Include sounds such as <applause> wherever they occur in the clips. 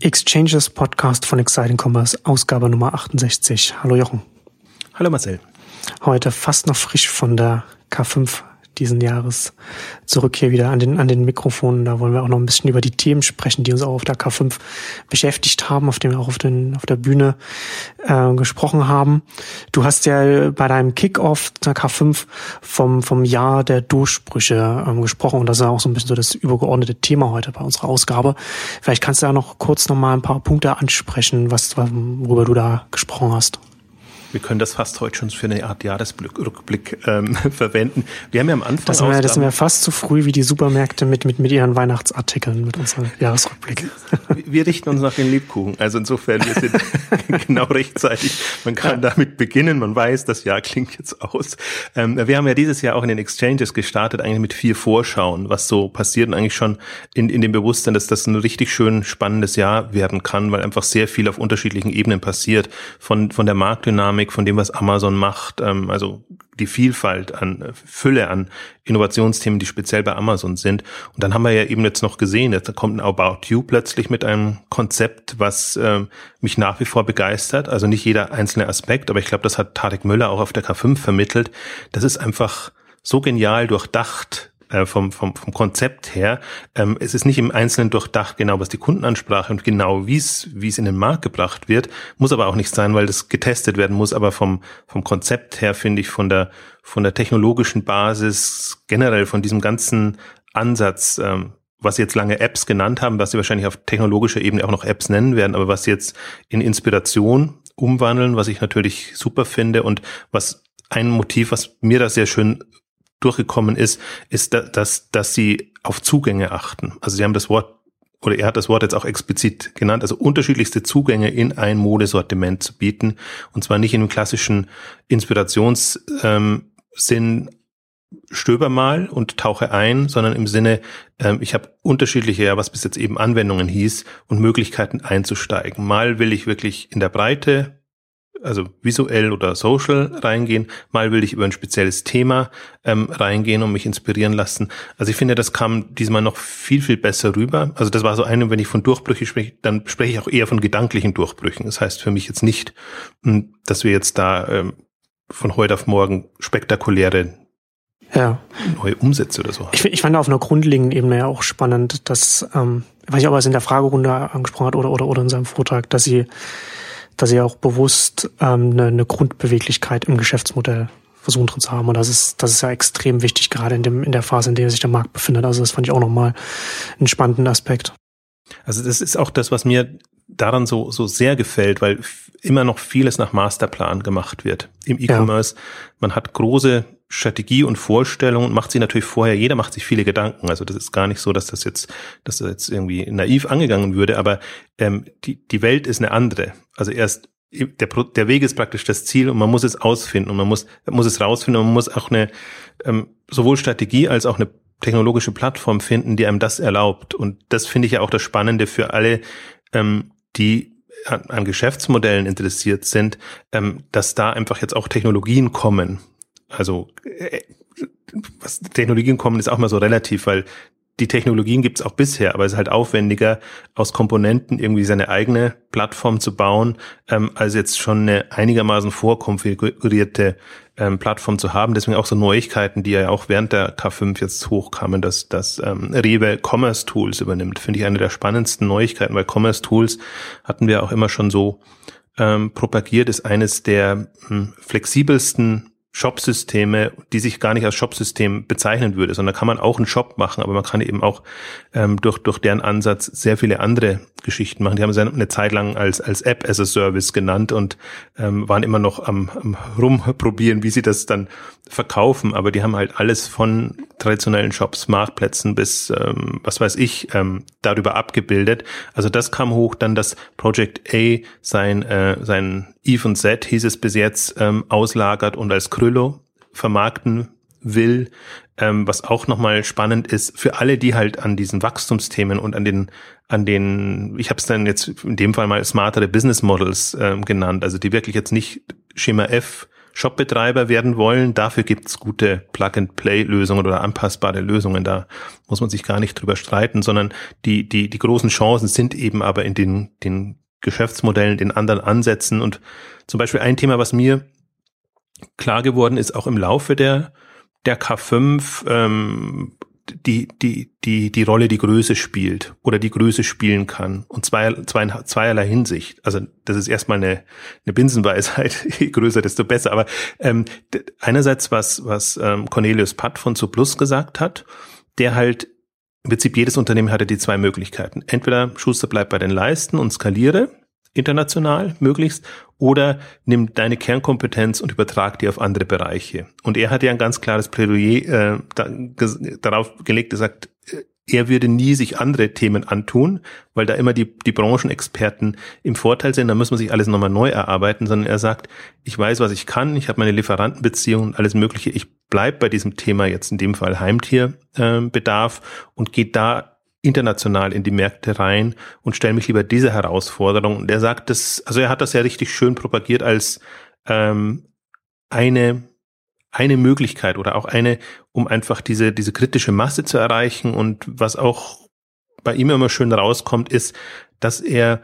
Exchanges Podcast von Exciting Commerce, Ausgabe Nummer 68. Hallo Jochen. Hallo Marcel. Heute fast noch frisch von der K5 diesen Jahres zurück hier wieder an den, an den Mikrofonen. Da wollen wir auch noch ein bisschen über die Themen sprechen, die uns auch auf der K5 beschäftigt haben, auf dem wir auch auf, den, auf der Bühne äh, gesprochen haben. Du hast ja bei deinem Kickoff der K5 vom, vom Jahr der Durchbrüche ähm, gesprochen und das ist auch so ein bisschen so das übergeordnete Thema heute bei unserer Ausgabe. Vielleicht kannst du ja noch kurz noch mal ein paar Punkte ansprechen, was, worüber du da gesprochen hast. Wir können das fast heute schon für eine Art Jahresrückblick ähm, <laughs> verwenden. Wir haben ja am Anfang. Das sind, wir, das sind wir fast so früh wie die Supermärkte mit, mit, mit ihren Weihnachtsartikeln, mit unserem Jahresrückblick. Wir richten uns nach den Lebkuchen. Also insofern, wir sind <laughs> genau rechtzeitig. Man kann damit beginnen. Man weiß, das Jahr klingt jetzt aus. Ähm, wir haben ja dieses Jahr auch in den Exchanges gestartet, eigentlich mit vier Vorschauen, was so passiert und eigentlich schon in, in dem Bewusstsein, dass das ein richtig schön spannendes Jahr werden kann, weil einfach sehr viel auf unterschiedlichen Ebenen passiert. Von, von der Marktdynamik Dynamik von dem, was Amazon macht, ähm, also die Vielfalt an äh, Fülle an Innovationsthemen, die speziell bei Amazon sind. Und dann haben wir ja eben jetzt noch gesehen, jetzt kommt ein About You plötzlich mit einem Konzept, was ähm, mich nach wie vor begeistert. Also nicht jeder einzelne Aspekt, aber ich glaube, das hat Tarek Müller auch auf der K5 vermittelt. Das ist einfach so genial durchdacht, äh, vom, vom, vom Konzept her. Ähm, es ist nicht im Einzelnen durchdacht, genau was die Kundenansprache und genau wie es wie es in den Markt gebracht wird, muss aber auch nicht sein, weil das getestet werden muss. Aber vom, vom Konzept her finde ich von der, von der technologischen Basis, generell von diesem ganzen Ansatz, ähm, was sie jetzt lange Apps genannt haben, was sie wahrscheinlich auf technologischer Ebene auch noch Apps nennen werden, aber was sie jetzt in Inspiration umwandeln, was ich natürlich super finde und was ein Motiv, was mir da sehr schön durchgekommen ist, ist, dass, dass sie auf Zugänge achten. Also sie haben das Wort oder er hat das Wort jetzt auch explizit genannt, also unterschiedlichste Zugänge in ein Modesortiment zu bieten. Und zwar nicht in dem klassischen Inspirationssinn, ähm, stöber mal und tauche ein, sondern im Sinne, ähm, ich habe unterschiedliche, ja, was bis jetzt eben Anwendungen hieß und Möglichkeiten einzusteigen. Mal will ich wirklich in der Breite also visuell oder social reingehen, mal will ich über ein spezielles Thema ähm, reingehen und mich inspirieren lassen. Also ich finde, das kam diesmal noch viel, viel besser rüber. Also das war so eine, wenn ich von Durchbrüche spreche, dann spreche ich auch eher von gedanklichen Durchbrüchen. Das heißt für mich jetzt nicht, hm, dass wir jetzt da ähm, von heute auf morgen spektakuläre ja. neue Umsätze oder so. Ich, ich fand auf einer grundlegenden Ebene ja auch spannend, dass, ähm, weiß ich, ob er es in der Fragerunde angesprochen hat oder, oder, oder in seinem Vortrag, dass sie dass sie auch bewusst ähm, eine, eine Grundbeweglichkeit im Geschäftsmodell versuchen drin zu haben. Und das ist, das ist ja extrem wichtig, gerade in, dem, in der Phase, in der sich der Markt befindet. Also das fand ich auch nochmal einen spannenden Aspekt. Also das ist auch das, was mir daran so, so sehr gefällt, weil immer noch vieles nach Masterplan gemacht wird im E-Commerce. Ja. Man hat große Strategie und Vorstellung und macht sich natürlich vorher, jeder macht sich viele Gedanken. Also das ist gar nicht so, dass das jetzt, dass das jetzt irgendwie naiv angegangen würde, aber ähm, die, die Welt ist eine andere. Also erst der, der Weg ist praktisch das Ziel und man muss es ausfinden und man muss, muss es rausfinden und man muss auch eine ähm, sowohl Strategie als auch eine technologische Plattform finden, die einem das erlaubt. Und das finde ich ja auch das Spannende für alle, ähm, die an, an Geschäftsmodellen interessiert sind, ähm, dass da einfach jetzt auch Technologien kommen, also äh, was Technologien kommen, ist auch mal so relativ, weil die Technologien gibt's auch bisher, aber es ist halt aufwendiger, aus Komponenten irgendwie seine eigene Plattform zu bauen, ähm, als jetzt schon eine einigermaßen vorkonfigurierte ähm, Plattform zu haben. Deswegen auch so Neuigkeiten, die ja auch während der K5 jetzt hochkamen, dass das ähm, Rewe Commerce Tools übernimmt, finde ich eine der spannendsten Neuigkeiten, weil Commerce Tools hatten wir auch immer schon so ähm, propagiert, ist eines der hm, flexibelsten Shop-Systeme, die sich gar nicht als Shop-System bezeichnen würde, sondern kann man auch einen Shop machen, aber man kann eben auch ähm, durch, durch deren Ansatz sehr viele andere Geschichten machen. Die haben es eine Zeit lang als, als App as a Service genannt und ähm, waren immer noch am, am rumprobieren, wie sie das dann verkaufen, aber die haben halt alles von traditionellen Shops, Marktplätzen bis, ähm, was weiß ich, ähm, darüber abgebildet. Also das kam hoch, dann das Project A sein, äh, sein Eve und Z hieß es bis jetzt, ähm, auslagert und als Kryllo vermarkten will, ähm, was auch nochmal spannend ist für alle, die halt an diesen Wachstumsthemen und an den, an den, ich habe es dann jetzt in dem Fall mal smartere Business Models ähm, genannt, also die wirklich jetzt nicht Schema F Shopbetreiber werden wollen. Dafür gibt's gute Plug-and-Play-Lösungen oder anpassbare Lösungen. Da muss man sich gar nicht drüber streiten, sondern die, die, die großen Chancen sind eben aber in den, den Geschäftsmodellen, den anderen Ansätzen. Und zum Beispiel ein Thema, was mir klar geworden ist, auch im Laufe der, der K5, ähm, die, die, die, die Rolle die Größe spielt oder die Größe spielen kann. Und zwei, zwei, zweierlei Hinsicht. Also das ist erstmal eine, eine Binsenweisheit, <laughs> je größer, desto besser. Aber ähm, einerseits, was, was ähm, Cornelius Patt von Zuplus gesagt hat, der halt im Prinzip jedes Unternehmen hatte die zwei Möglichkeiten. Entweder Schuster bleibt bei den Leisten und skaliere, international möglichst oder nimm deine Kernkompetenz und übertrag die auf andere Bereiche. Und er hat ja ein ganz klares Plädoyer äh, da, darauf gelegt, er sagt, äh, er würde nie sich andere Themen antun, weil da immer die, die Branchenexperten im Vorteil sind, da muss man sich alles nochmal neu erarbeiten, sondern er sagt, ich weiß, was ich kann, ich habe meine Lieferantenbeziehungen und alles Mögliche, ich bleib bei diesem Thema jetzt in dem Fall Heimtierbedarf äh, und geht da international in die Märkte rein und stelle mich lieber diese Herausforderung. Und er sagt das, also er hat das ja richtig schön propagiert als ähm, eine eine Möglichkeit oder auch eine, um einfach diese diese kritische Masse zu erreichen. Und was auch bei ihm immer schön rauskommt, ist, dass er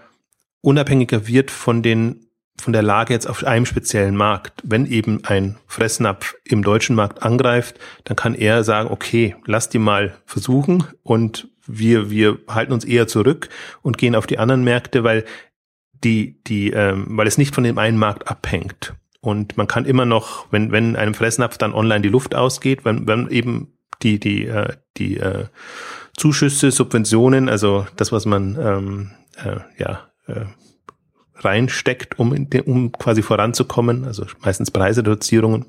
unabhängiger wird von den von der Lage jetzt auf einem speziellen Markt. Wenn eben ein Fressnapf im deutschen Markt angreift, dann kann er sagen, okay, lass die mal versuchen und wir, wir halten uns eher zurück und gehen auf die anderen Märkte, weil die, die, ähm, weil es nicht von dem einen Markt abhängt. Und man kann immer noch, wenn, wenn einem Fressnapf dann online die Luft ausgeht, wenn, wenn eben die, die, äh, die äh, Zuschüsse, Subventionen, also das, was man ähm, äh, ja äh, reinsteckt, um, in um quasi voranzukommen, also meistens Preisreduzierungen,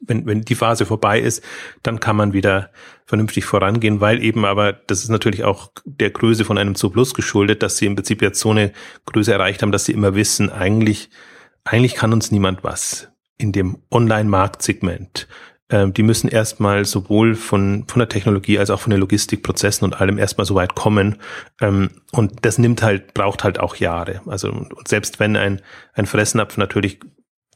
wenn, wenn die Phase vorbei ist, dann kann man wieder vernünftig vorangehen, weil eben aber, das ist natürlich auch der Größe von einem Zooplus geschuldet, dass sie im Prinzip jetzt so eine Größe erreicht haben, dass sie immer wissen, eigentlich, eigentlich kann uns niemand was in dem Online-Marktsegment. Ähm, die müssen erstmal sowohl von, von der Technologie als auch von den Logistikprozessen und allem erstmal so weit kommen. Ähm, und das nimmt halt, braucht halt auch Jahre. Also, und selbst wenn ein, ein Fressnapf natürlich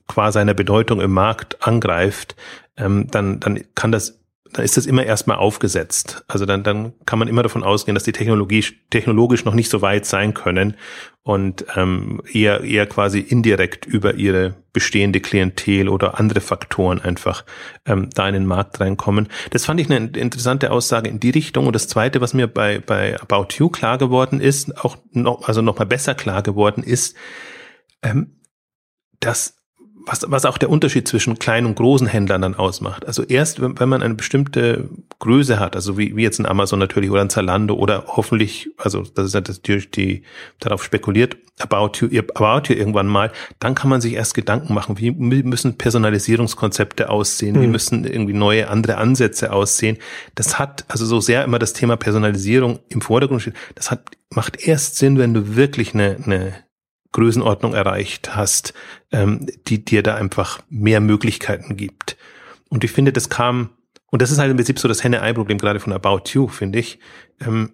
qua seiner Bedeutung im Markt angreift, ähm, dann, dann kann das, dann ist das immer erstmal aufgesetzt. Also dann, dann kann man immer davon ausgehen, dass die Technologie technologisch noch nicht so weit sein können und ähm, eher, eher quasi indirekt über ihre bestehende Klientel oder andere Faktoren einfach ähm, da in den Markt reinkommen. Das fand ich eine interessante Aussage in die Richtung. Und das Zweite, was mir bei, bei About You klar geworden ist, auch noch, also noch mal besser klar geworden ist, ähm, dass was, was auch der Unterschied zwischen kleinen und großen Händlern dann ausmacht. Also erst, wenn, wenn man eine bestimmte Größe hat, also wie, wie jetzt ein Amazon natürlich oder ein Zalando oder hoffentlich, also das ist natürlich die, darauf spekuliert, About You, About You irgendwann mal, dann kann man sich erst Gedanken machen, wie müssen Personalisierungskonzepte aussehen, mhm. wie müssen irgendwie neue andere Ansätze aussehen. Das hat, also so sehr immer das Thema Personalisierung im Vordergrund steht, das hat, macht erst Sinn, wenn du wirklich eine, eine Größenordnung erreicht hast, ähm, die dir da einfach mehr Möglichkeiten gibt. Und ich finde, das kam, und das ist halt im Prinzip so das Henne-Ei-Problem gerade von About You, finde ich. Ähm,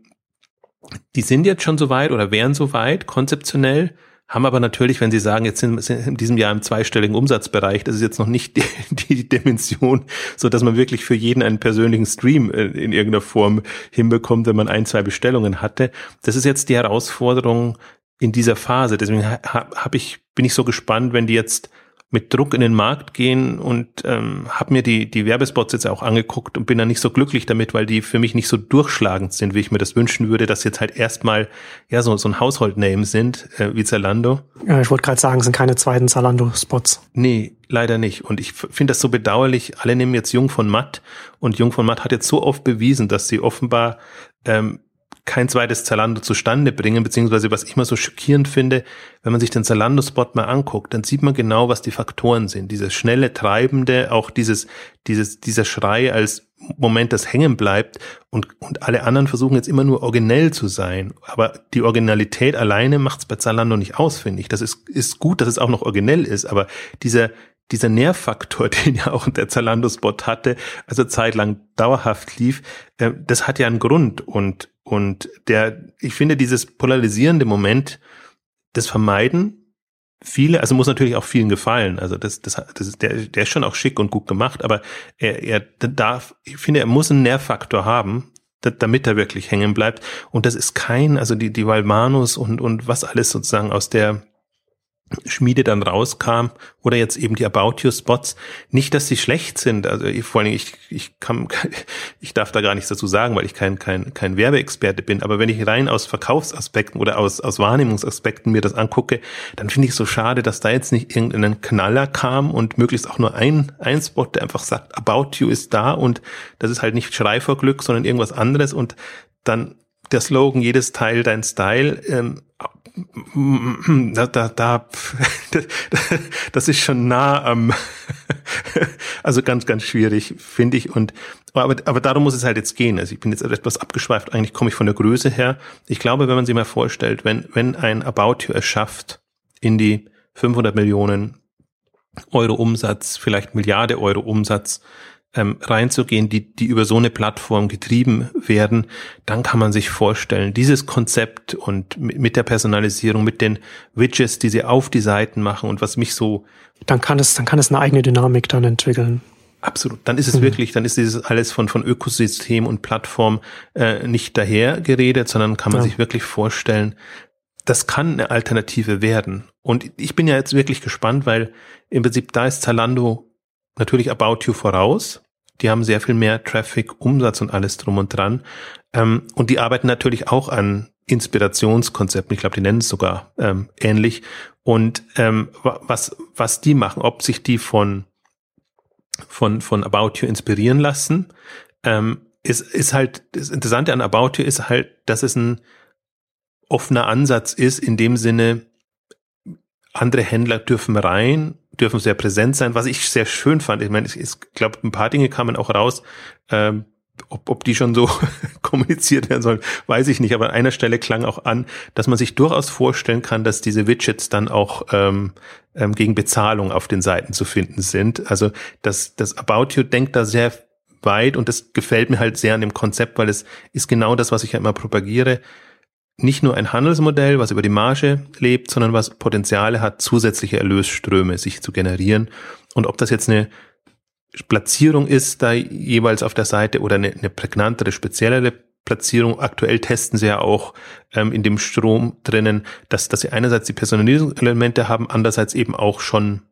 die sind jetzt schon so weit oder wären so weit konzeptionell, haben aber natürlich, wenn sie sagen, jetzt sind, sind in diesem Jahr im zweistelligen Umsatzbereich, das ist jetzt noch nicht die, <laughs> die Dimension, so dass man wirklich für jeden einen persönlichen Stream äh, in irgendeiner Form hinbekommt, wenn man ein, zwei Bestellungen hatte. Das ist jetzt die Herausforderung, in dieser Phase. Deswegen hab ich, bin ich so gespannt, wenn die jetzt mit Druck in den Markt gehen und ähm, habe mir die, die Werbespots jetzt auch angeguckt und bin da nicht so glücklich damit, weil die für mich nicht so durchschlagend sind, wie ich mir das wünschen würde, dass jetzt halt erstmal ja so, so ein Household-Name sind, äh, wie Zalando. Ja, ich wollte gerade sagen, sind keine zweiten Zalando-Spots. Nee, leider nicht. Und ich finde das so bedauerlich. Alle nehmen jetzt Jung von Matt und Jung von Matt hat jetzt so oft bewiesen, dass sie offenbar ähm, kein zweites Zalando zustande bringen, beziehungsweise was ich mal so schockierend finde, wenn man sich den Zalando-Spot mal anguckt, dann sieht man genau, was die Faktoren sind. Dieses schnelle, treibende, auch dieses, dieses, dieser Schrei als Moment, das hängen bleibt und, und alle anderen versuchen jetzt immer nur originell zu sein. Aber die Originalität alleine macht es bei Zalando nicht aus, finde ich. Das ist, ist gut, dass es auch noch originell ist, aber dieser, dieser Nährfaktor, <laughs> den ja auch der Zalando-Spot hatte, also zeitlang dauerhaft lief, äh, das hat ja einen Grund und und der, ich finde, dieses polarisierende Moment, das Vermeiden viele, also muss natürlich auch vielen gefallen. Also das, das, das ist, der, der ist schon auch schick und gut gemacht, aber er, er darf, ich finde, er muss einen Nährfaktor haben, damit er wirklich hängen bleibt. Und das ist kein, also die, die Valmanus und, und was alles sozusagen aus der Schmiede dann rauskam oder jetzt eben die About You Spots. Nicht, dass sie schlecht sind. Also ich, vor allem ich, ich kann, <laughs> ich darf da gar nichts dazu sagen, weil ich kein, kein, kein Werbeexperte bin. Aber wenn ich rein aus Verkaufsaspekten oder aus, aus Wahrnehmungsaspekten mir das angucke, dann finde ich so schade, dass da jetzt nicht irgendein Knaller kam und möglichst auch nur ein, ein Spot, der einfach sagt, About You ist da und das ist halt nicht Schrei vor Glück, sondern irgendwas anderes und dann der Slogan, jedes Teil dein Style, ähm, da, da, da, <laughs> das ist schon nah am, <laughs> also ganz, ganz schwierig, finde ich. Und aber, aber darum muss es halt jetzt gehen. Also ich bin jetzt etwas abgeschweift. Eigentlich komme ich von der Größe her. Ich glaube, wenn man sich mal vorstellt, wenn wenn ein About You es schafft, in die 500 Millionen Euro Umsatz, vielleicht Milliarde Euro Umsatz ähm, reinzugehen, die, die über so eine Plattform getrieben werden, dann kann man sich vorstellen, dieses Konzept und mit, der Personalisierung, mit den Widgets, die sie auf die Seiten machen und was mich so. Dann kann es, dann kann es eine eigene Dynamik dann entwickeln. Absolut. Dann ist es mhm. wirklich, dann ist dieses alles von, von Ökosystem und Plattform äh, nicht daher geredet, sondern kann man ja. sich wirklich vorstellen, das kann eine Alternative werden. Und ich bin ja jetzt wirklich gespannt, weil im Prinzip da ist Zalando natürlich About You voraus. Die haben sehr viel mehr Traffic, Umsatz und alles drum und dran. Ähm, und die arbeiten natürlich auch an Inspirationskonzepten. Ich glaube, die nennen es sogar ähm, ähnlich. Und ähm, was, was die machen, ob sich die von, von, von About You inspirieren lassen, ähm, ist, ist halt, das Interessante an About You ist halt, dass es ein offener Ansatz ist, in dem Sinne, andere Händler dürfen rein, dürfen sehr präsent sein, was ich sehr schön fand. Ich meine, ich, ich glaube, ein paar Dinge kamen auch raus. Ähm, ob, ob die schon so <laughs> kommuniziert werden sollen, weiß ich nicht. Aber an einer Stelle klang auch an, dass man sich durchaus vorstellen kann, dass diese Widgets dann auch ähm, ähm, gegen Bezahlung auf den Seiten zu finden sind. Also das, das About You denkt da sehr weit und das gefällt mir halt sehr an dem Konzept, weil es ist genau das, was ich ja immer propagiere nicht nur ein Handelsmodell, was über die Marge lebt, sondern was Potenziale hat, zusätzliche Erlösströme sich zu generieren. Und ob das jetzt eine Platzierung ist, da jeweils auf der Seite oder eine, eine prägnantere, speziellere Platzierung. Aktuell testen sie ja auch ähm, in dem Strom drinnen, dass, dass sie einerseits die Personalisierungselemente haben, andererseits eben auch schon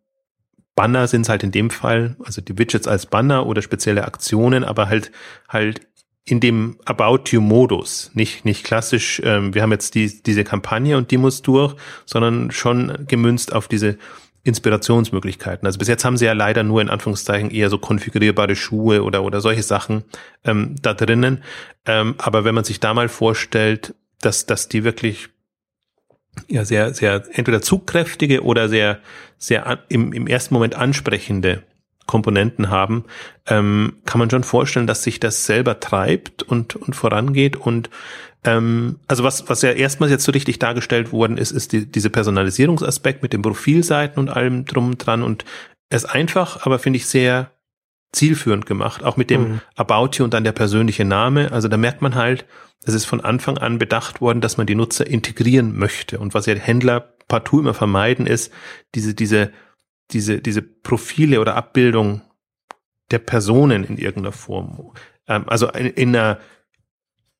Banner sind es halt in dem Fall, also die Widgets als Banner oder spezielle Aktionen, aber halt halt in dem About You Modus, nicht nicht klassisch. Ähm, wir haben jetzt die, diese Kampagne und die muss durch, sondern schon gemünzt auf diese Inspirationsmöglichkeiten. Also bis jetzt haben sie ja leider nur in Anführungszeichen eher so konfigurierbare Schuhe oder oder solche Sachen ähm, da drinnen. Ähm, aber wenn man sich da mal vorstellt, dass dass die wirklich ja sehr sehr entweder zugkräftige oder sehr sehr an, im im ersten Moment ansprechende Komponenten haben, ähm, kann man schon vorstellen, dass sich das selber treibt und, und vorangeht. Und ähm, also was, was ja erstmals jetzt so richtig dargestellt worden ist, ist die, diese Personalisierungsaspekt mit den Profilseiten und allem drum und dran. Und es ist einfach, aber finde ich sehr zielführend gemacht, auch mit dem mhm. About You und dann der persönliche Name. Also da merkt man halt, es ist von Anfang an bedacht worden, dass man die Nutzer integrieren möchte. Und was ja Händler partout immer vermeiden ist, diese, diese diese, diese Profile oder Abbildung der Personen in irgendeiner Form. Ähm, also in, in einer,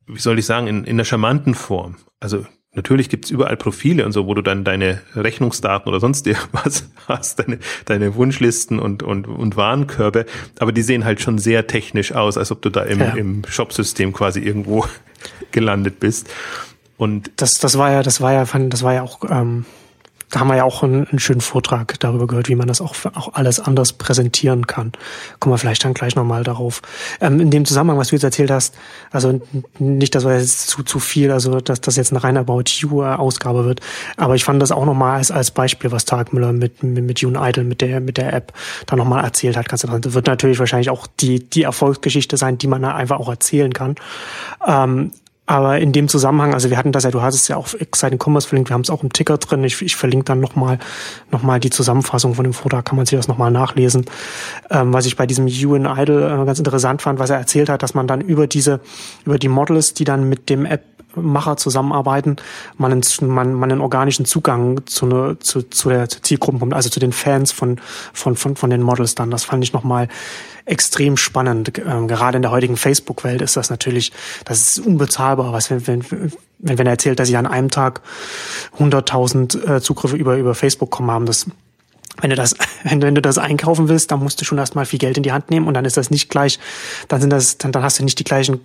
wie soll ich sagen, in, in einer charmanten Form. Also natürlich gibt's überall Profile und so, wo du dann deine Rechnungsdaten oder sonst irgendwas <laughs> hast, deine, deine Wunschlisten und, und, und Warenkörbe, aber die sehen halt schon sehr technisch aus, als ob du da im, ja. im Shopsystem quasi irgendwo <laughs> gelandet bist. Und das, das war ja, das war ja, das war ja auch ähm, da haben wir ja auch einen, einen, schönen Vortrag darüber gehört, wie man das auch, auch alles anders präsentieren kann. Kommen wir vielleicht dann gleich nochmal darauf. Ähm, in dem Zusammenhang, was du jetzt erzählt hast, also nicht, dass wir jetzt zu, zu viel, also dass das jetzt eine reine About You Ausgabe wird, aber ich fand das auch nochmal als, als Beispiel, was Tarek Müller mit, mit, mit June Idol, mit der, mit der App da nochmal erzählt hat. Ganz interessant. Das wird natürlich wahrscheinlich auch die, die Erfolgsgeschichte sein, die man da einfach auch erzählen kann. Ähm, aber in dem Zusammenhang, also wir hatten das ja, du hattest ja auch Exciting Commerce verlinkt, wir haben es auch im Ticker drin. Ich, ich verlinke dann nochmal noch mal die Zusammenfassung von dem Vortrag, kann man sich das nochmal nachlesen. Ähm, was ich bei diesem UN Idol äh, ganz interessant fand, was er erzählt hat, dass man dann über diese, über die Models, die dann mit dem App Macher zusammenarbeiten, man einen, man, man einen organischen Zugang zu, ne, zu, zu der Zielgruppe, also zu den Fans von, von, von, von den Models dann. Das fand ich nochmal extrem spannend. Ähm, gerade in der heutigen Facebook-Welt ist das natürlich, das ist unbezahlbar. Was, wenn, wenn, wenn, wenn er erzählt, dass sie an einem Tag 100.000 äh, Zugriffe über, über Facebook kommen haben, das wenn du das, <laughs> wenn wenn du das einkaufen willst, dann musst du schon erstmal viel Geld in die Hand nehmen und dann ist das nicht gleich, dann sind das, dann, dann hast du nicht die gleichen,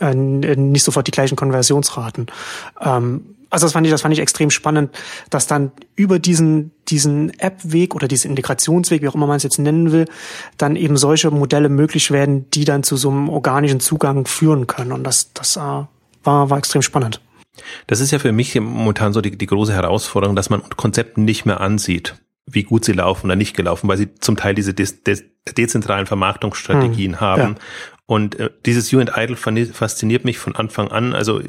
äh, nicht sofort die gleichen Konversionsraten. Ähm, also das fand ich, das fand ich extrem spannend, dass dann über diesen, diesen App-Weg oder diesen Integrationsweg, wie auch immer man es jetzt nennen will, dann eben solche Modelle möglich werden, die dann zu so einem organischen Zugang führen können. Und das, das äh, war, war extrem spannend. Das ist ja für mich momentan so die, die große Herausforderung, dass man Konzepte nicht mehr ansieht wie gut sie laufen oder nicht gelaufen, weil sie zum Teil diese de de dezentralen Vermarktungsstrategien hm, haben. Ja. Und äh, dieses You and Idle fasziniert mich von Anfang an. Also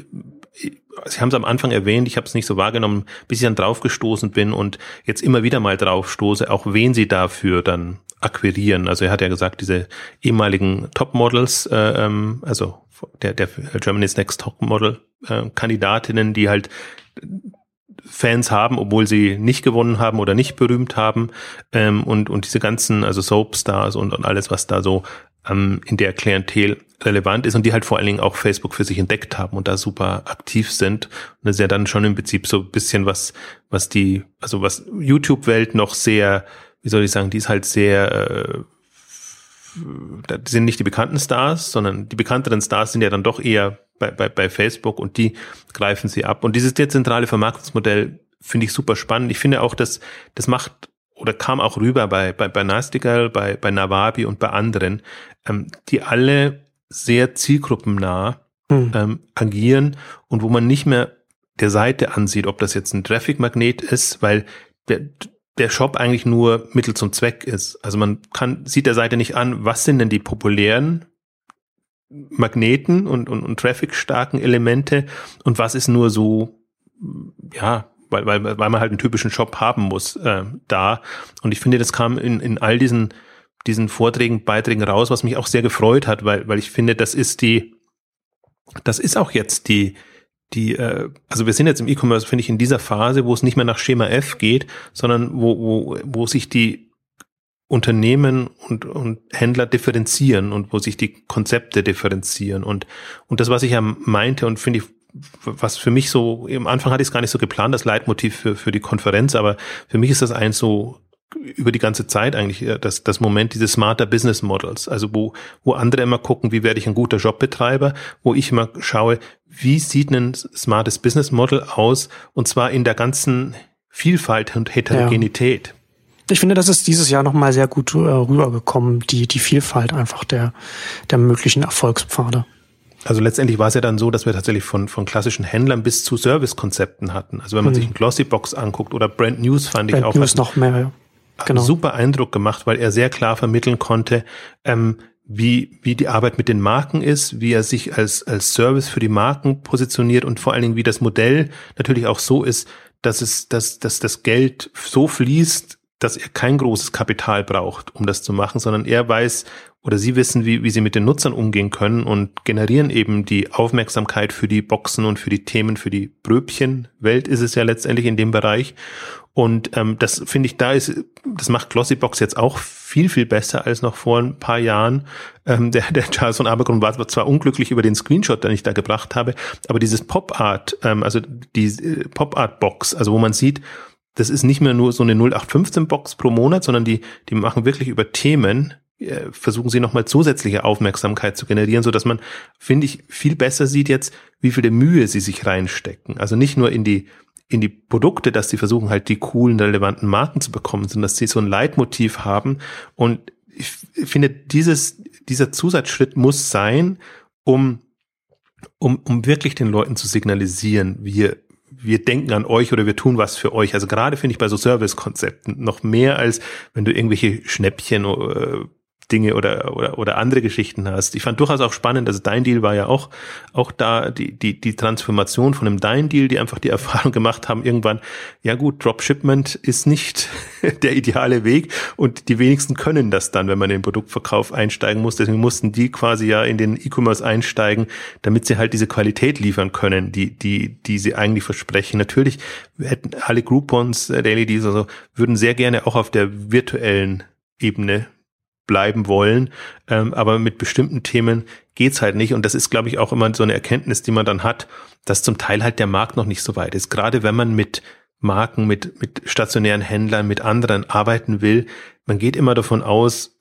Sie haben es am Anfang erwähnt, ich habe es nicht so wahrgenommen, bis ich dann draufgestoßen bin und jetzt immer wieder mal draufstoße, auch wen Sie dafür dann akquirieren. Also er hat ja gesagt, diese ehemaligen Topmodels, äh, ähm, also der, der Germany's Next Topmodel äh, Kandidatinnen, die halt Fans haben, obwohl sie nicht gewonnen haben oder nicht berühmt haben. Ähm, und, und diese ganzen, also Soapstars und, und alles, was da so ähm, in der Klientel relevant ist und die halt vor allen Dingen auch Facebook für sich entdeckt haben und da super aktiv sind. Und das ist ja dann schon im Prinzip so ein bisschen was, was die, also was YouTube-Welt noch sehr, wie soll ich sagen, die ist halt sehr, äh, die sind nicht die bekannten Stars, sondern die bekannteren Stars sind ja dann doch eher bei, bei, bei Facebook und die greifen sie ab. Und dieses dezentrale Vermarktungsmodell finde ich super spannend. Ich finde auch, dass das macht oder kam auch rüber bei, bei, bei Nastigal, bei, bei Nawabi und bei anderen, ähm, die alle sehr zielgruppennah hm. ähm, agieren und wo man nicht mehr der Seite ansieht, ob das jetzt ein Traffic-Magnet ist, weil der, der Shop eigentlich nur Mittel zum Zweck ist. Also man kann, sieht der Seite nicht an, was sind denn die populären Magneten und, und, und Traffic-starken Elemente und was ist nur so, ja, weil, weil, weil man halt einen typischen Shop haben muss äh, da. Und ich finde, das kam in, in all diesen, diesen Vorträgen, Beiträgen raus, was mich auch sehr gefreut hat, weil, weil ich finde, das ist die, das ist auch jetzt die, die, äh, also wir sind jetzt im E-Commerce, finde ich, in dieser Phase, wo es nicht mehr nach Schema F geht, sondern wo, wo, wo sich die Unternehmen und, und Händler differenzieren und wo sich die Konzepte differenzieren. Und, und das, was ich ja meinte und finde ich, was für mich so, am Anfang hatte ich es gar nicht so geplant, das Leitmotiv für, für die Konferenz, aber für mich ist das eins so über die ganze Zeit eigentlich äh, das, das Moment dieses smarter Business Models, also wo, wo andere immer gucken, wie werde ich ein guter Jobbetreiber, wo ich immer schaue, wie sieht ein smartes Business Model aus und zwar in der ganzen Vielfalt und Heterogenität. Ja. Ich finde, das ist dieses Jahr nochmal sehr gut äh, rübergekommen, die, die Vielfalt einfach der, der möglichen Erfolgspfade. Also letztendlich war es ja dann so, dass wir tatsächlich von, von klassischen Händlern bis zu Servicekonzepten hatten. Also wenn man hm. sich ein Glossybox anguckt oder Brand News fand Brand ich auch. News noch mehr, ja. Genau. super Eindruck gemacht, weil er sehr klar vermitteln konnte, ähm, wie, wie die Arbeit mit den Marken ist, wie er sich als, als Service für die Marken positioniert und vor allen Dingen, wie das Modell natürlich auch so ist, dass es, dass, dass das Geld so fließt, dass er kein großes Kapital braucht, um das zu machen, sondern er weiß oder sie wissen, wie, wie sie mit den Nutzern umgehen können und generieren eben die Aufmerksamkeit für die Boxen und für die Themen, für die Bröbchen-Welt ist es ja letztendlich in dem Bereich. Und ähm, das finde ich, da ist, das macht Glossybox jetzt auch viel, viel besser als noch vor ein paar Jahren. Ähm, der, <laughs> der Charles von Abergrum war zwar unglücklich über den Screenshot, den ich da gebracht habe, aber dieses Pop-Art, ähm, also die äh, Pop-Art-Box, also wo man sieht, das ist nicht mehr nur so eine 0815-Box pro Monat, sondern die, die machen wirklich über Themen, versuchen sie nochmal zusätzliche Aufmerksamkeit zu generieren, so dass man, finde ich, viel besser sieht jetzt, wie viel Mühe sie sich reinstecken. Also nicht nur in die, in die Produkte, dass sie versuchen halt die coolen, relevanten Marken zu bekommen, sondern dass sie so ein Leitmotiv haben. Und ich finde, dieses, dieser Zusatzschritt muss sein, um, um, um wirklich den Leuten zu signalisieren, wir, wir denken an euch oder wir tun was für euch. Also gerade finde ich bei so Service-Konzepten noch mehr als wenn du irgendwelche Schnäppchen äh, Dinge oder, oder, oder andere Geschichten hast. Ich fand durchaus auch spannend, also dein Deal war ja auch, auch da die, die, die Transformation von einem dein Deal, die einfach die <laughs> Erfahrung gemacht haben, irgendwann, ja gut, Dropshipment ist nicht <laughs> der ideale Weg und die wenigsten können das dann, wenn man in den Produktverkauf einsteigen muss. Deswegen mussten die quasi ja in den E-Commerce einsteigen, damit sie halt diese Qualität liefern können, die, die, die sie eigentlich versprechen. Natürlich hätten alle Groupons, äh, Daily Deals, also würden sehr gerne auch auf der virtuellen Ebene bleiben wollen. Ähm, aber mit bestimmten Themen geht's halt nicht. Und das ist, glaube ich, auch immer so eine Erkenntnis, die man dann hat, dass zum Teil halt der Markt noch nicht so weit ist. Gerade wenn man mit Marken, mit, mit stationären Händlern, mit anderen arbeiten will, man geht immer davon aus,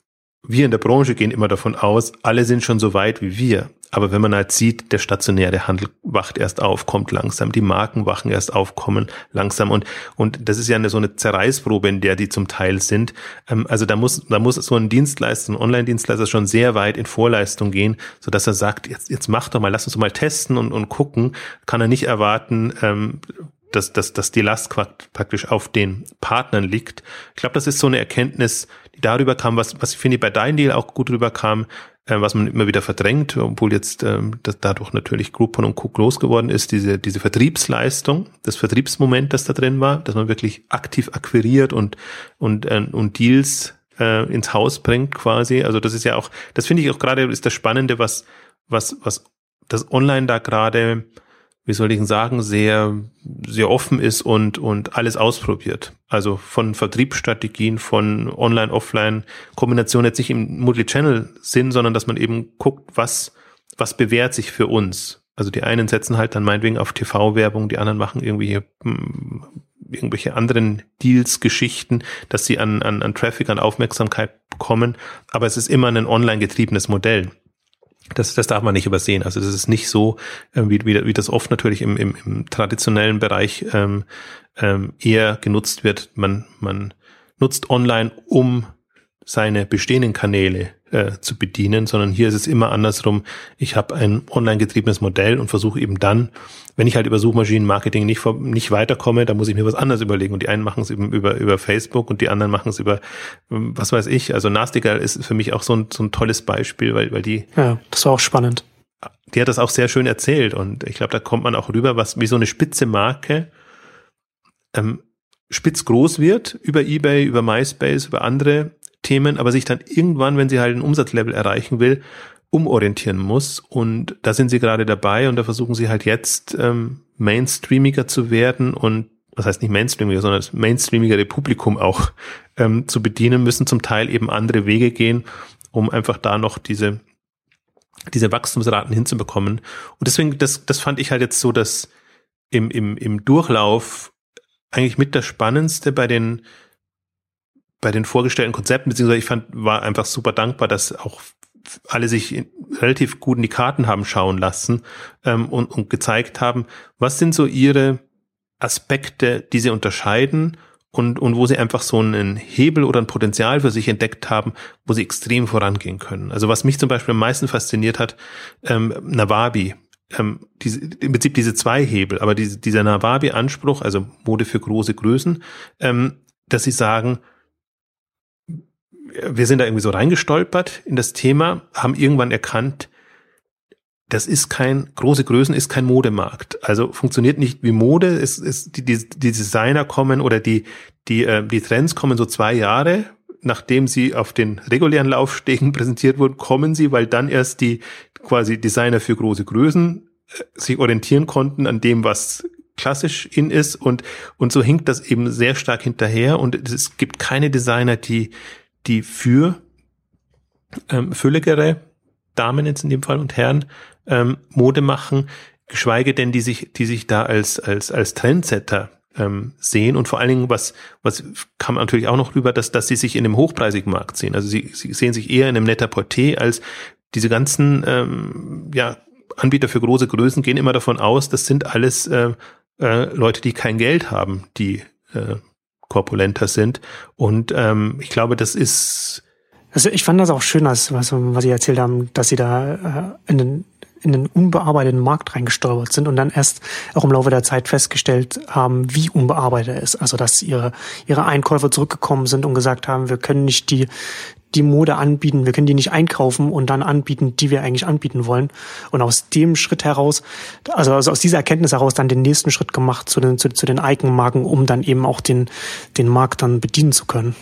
wir in der Branche gehen immer davon aus, alle sind schon so weit wie wir. Aber wenn man halt sieht, der stationäre Handel wacht erst auf, kommt langsam, die Marken wachen erst auf, kommen langsam und, und das ist ja eine, so eine Zerreißprobe, in der die zum Teil sind. Ähm, also da muss, da muss so ein Dienstleister, ein Online-Dienstleister schon sehr weit in Vorleistung gehen, so dass er sagt, jetzt, jetzt mach doch mal, lass uns doch mal testen und, und gucken. Kann er nicht erwarten, ähm, dass, dass, dass die Last praktisch auf den Partnern liegt. Ich glaube, das ist so eine Erkenntnis, die darüber kam, was, was ich finde bei deinem Deal auch gut rüberkam, äh, was man immer wieder verdrängt, obwohl jetzt ähm, das dadurch natürlich Groupon und Cook losgeworden ist, diese, diese Vertriebsleistung, das Vertriebsmoment, das da drin war, dass man wirklich aktiv akquiriert und, und, äh, und Deals äh, ins Haus bringt quasi. Also das ist ja auch, das finde ich auch gerade ist das Spannende, was, was, was das Online da gerade wie soll ich sagen, sehr, sehr offen ist und, und alles ausprobiert. Also von Vertriebsstrategien, von Online, Offline, Kombination jetzt nicht im Multi-Channel-Sinn, sondern dass man eben guckt, was, was bewährt sich für uns. Also die einen setzen halt dann meinetwegen auf TV-Werbung, die anderen machen irgendwie hm, irgendwelche anderen Deals, Geschichten, dass sie an, an, an Traffic, an Aufmerksamkeit bekommen. Aber es ist immer ein online getriebenes Modell. Das, das darf man nicht übersehen. Also das ist nicht so, äh, wie, wie, wie das oft natürlich im, im, im traditionellen Bereich ähm, ähm, eher genutzt wird. Man, man nutzt online, um seine bestehenden Kanäle äh, zu bedienen, sondern hier ist es immer andersrum. Ich habe ein online getriebenes Modell und versuche eben dann, wenn ich halt über Suchmaschinenmarketing nicht, nicht weiterkomme, dann muss ich mir was anderes überlegen. Und die einen machen es eben über, über Facebook und die anderen machen es über, ähm, was weiß ich. Also Nastigal ist für mich auch so ein, so ein tolles Beispiel, weil, weil die. Ja, das war auch spannend. Die hat das auch sehr schön erzählt und ich glaube, da kommt man auch rüber, was wie so eine spitze Marke ähm, spitz groß wird über eBay, über MySpace, über andere Themen, aber sich dann irgendwann, wenn sie halt ein Umsatzlevel erreichen will, umorientieren muss. Und da sind sie gerade dabei und da versuchen sie halt jetzt ähm, mainstreamiger zu werden und was heißt nicht mainstreamiger, sondern das mainstreamigere Publikum auch ähm, zu bedienen, müssen zum Teil eben andere Wege gehen, um einfach da noch diese, diese Wachstumsraten hinzubekommen. Und deswegen, das, das fand ich halt jetzt so, dass im, im, im Durchlauf eigentlich mit das Spannendste bei den bei den vorgestellten Konzepten, beziehungsweise ich fand, war einfach super dankbar, dass auch alle sich relativ gut in die Karten haben schauen lassen ähm, und, und gezeigt haben, was sind so ihre Aspekte, die sie unterscheiden und, und wo sie einfach so einen Hebel oder ein Potenzial für sich entdeckt haben, wo sie extrem vorangehen können. Also was mich zum Beispiel am meisten fasziniert hat, ähm, Nawabi, ähm, diese, im Prinzip diese zwei Hebel, aber diese, dieser Nawabi-Anspruch, also Mode für große Größen, ähm, dass sie sagen, wir sind da irgendwie so reingestolpert in das Thema, haben irgendwann erkannt, das ist kein, große Größen ist kein Modemarkt. Also funktioniert nicht wie Mode. Es ist, die, die, die Designer kommen oder die, die, äh, die Trends kommen so zwei Jahre, nachdem sie auf den regulären Laufstegen <laughs> präsentiert wurden, kommen sie, weil dann erst die quasi Designer für große Größen äh, sich orientieren konnten an dem, was klassisch in ist und, und so hinkt das eben sehr stark hinterher und es gibt keine Designer, die, die für ähm, fülligere Damen jetzt in dem Fall und Herren ähm, Mode machen, geschweige denn die sich, die sich da als als als Trendsetter ähm, sehen und vor allen Dingen was was kam natürlich auch noch rüber, dass dass sie sich in einem hochpreisigen Markt sehen. Also sie, sie sehen sich eher in einem netter Porté als diese ganzen ähm, ja Anbieter für große Größen gehen immer davon aus, das sind alles äh, äh, Leute, die kein Geld haben, die äh, korpulenter sind. Und ähm, ich glaube, das ist. Also ich fand das auch schön, als, was, was Sie erzählt haben, dass Sie da äh, in den in den unbearbeiteten Markt reingestolpert sind und dann erst auch im Laufe der Zeit festgestellt haben, wie unbearbeitet er ist. Also dass ihre, ihre Einkäufer zurückgekommen sind und gesagt haben, wir können nicht die, die Mode anbieten, wir können die nicht einkaufen und dann anbieten, die wir eigentlich anbieten wollen. Und aus dem Schritt heraus, also, also aus dieser Erkenntnis heraus dann den nächsten Schritt gemacht zu den, zu, zu den Eigenmarken, um dann eben auch den, den Markt dann bedienen zu können.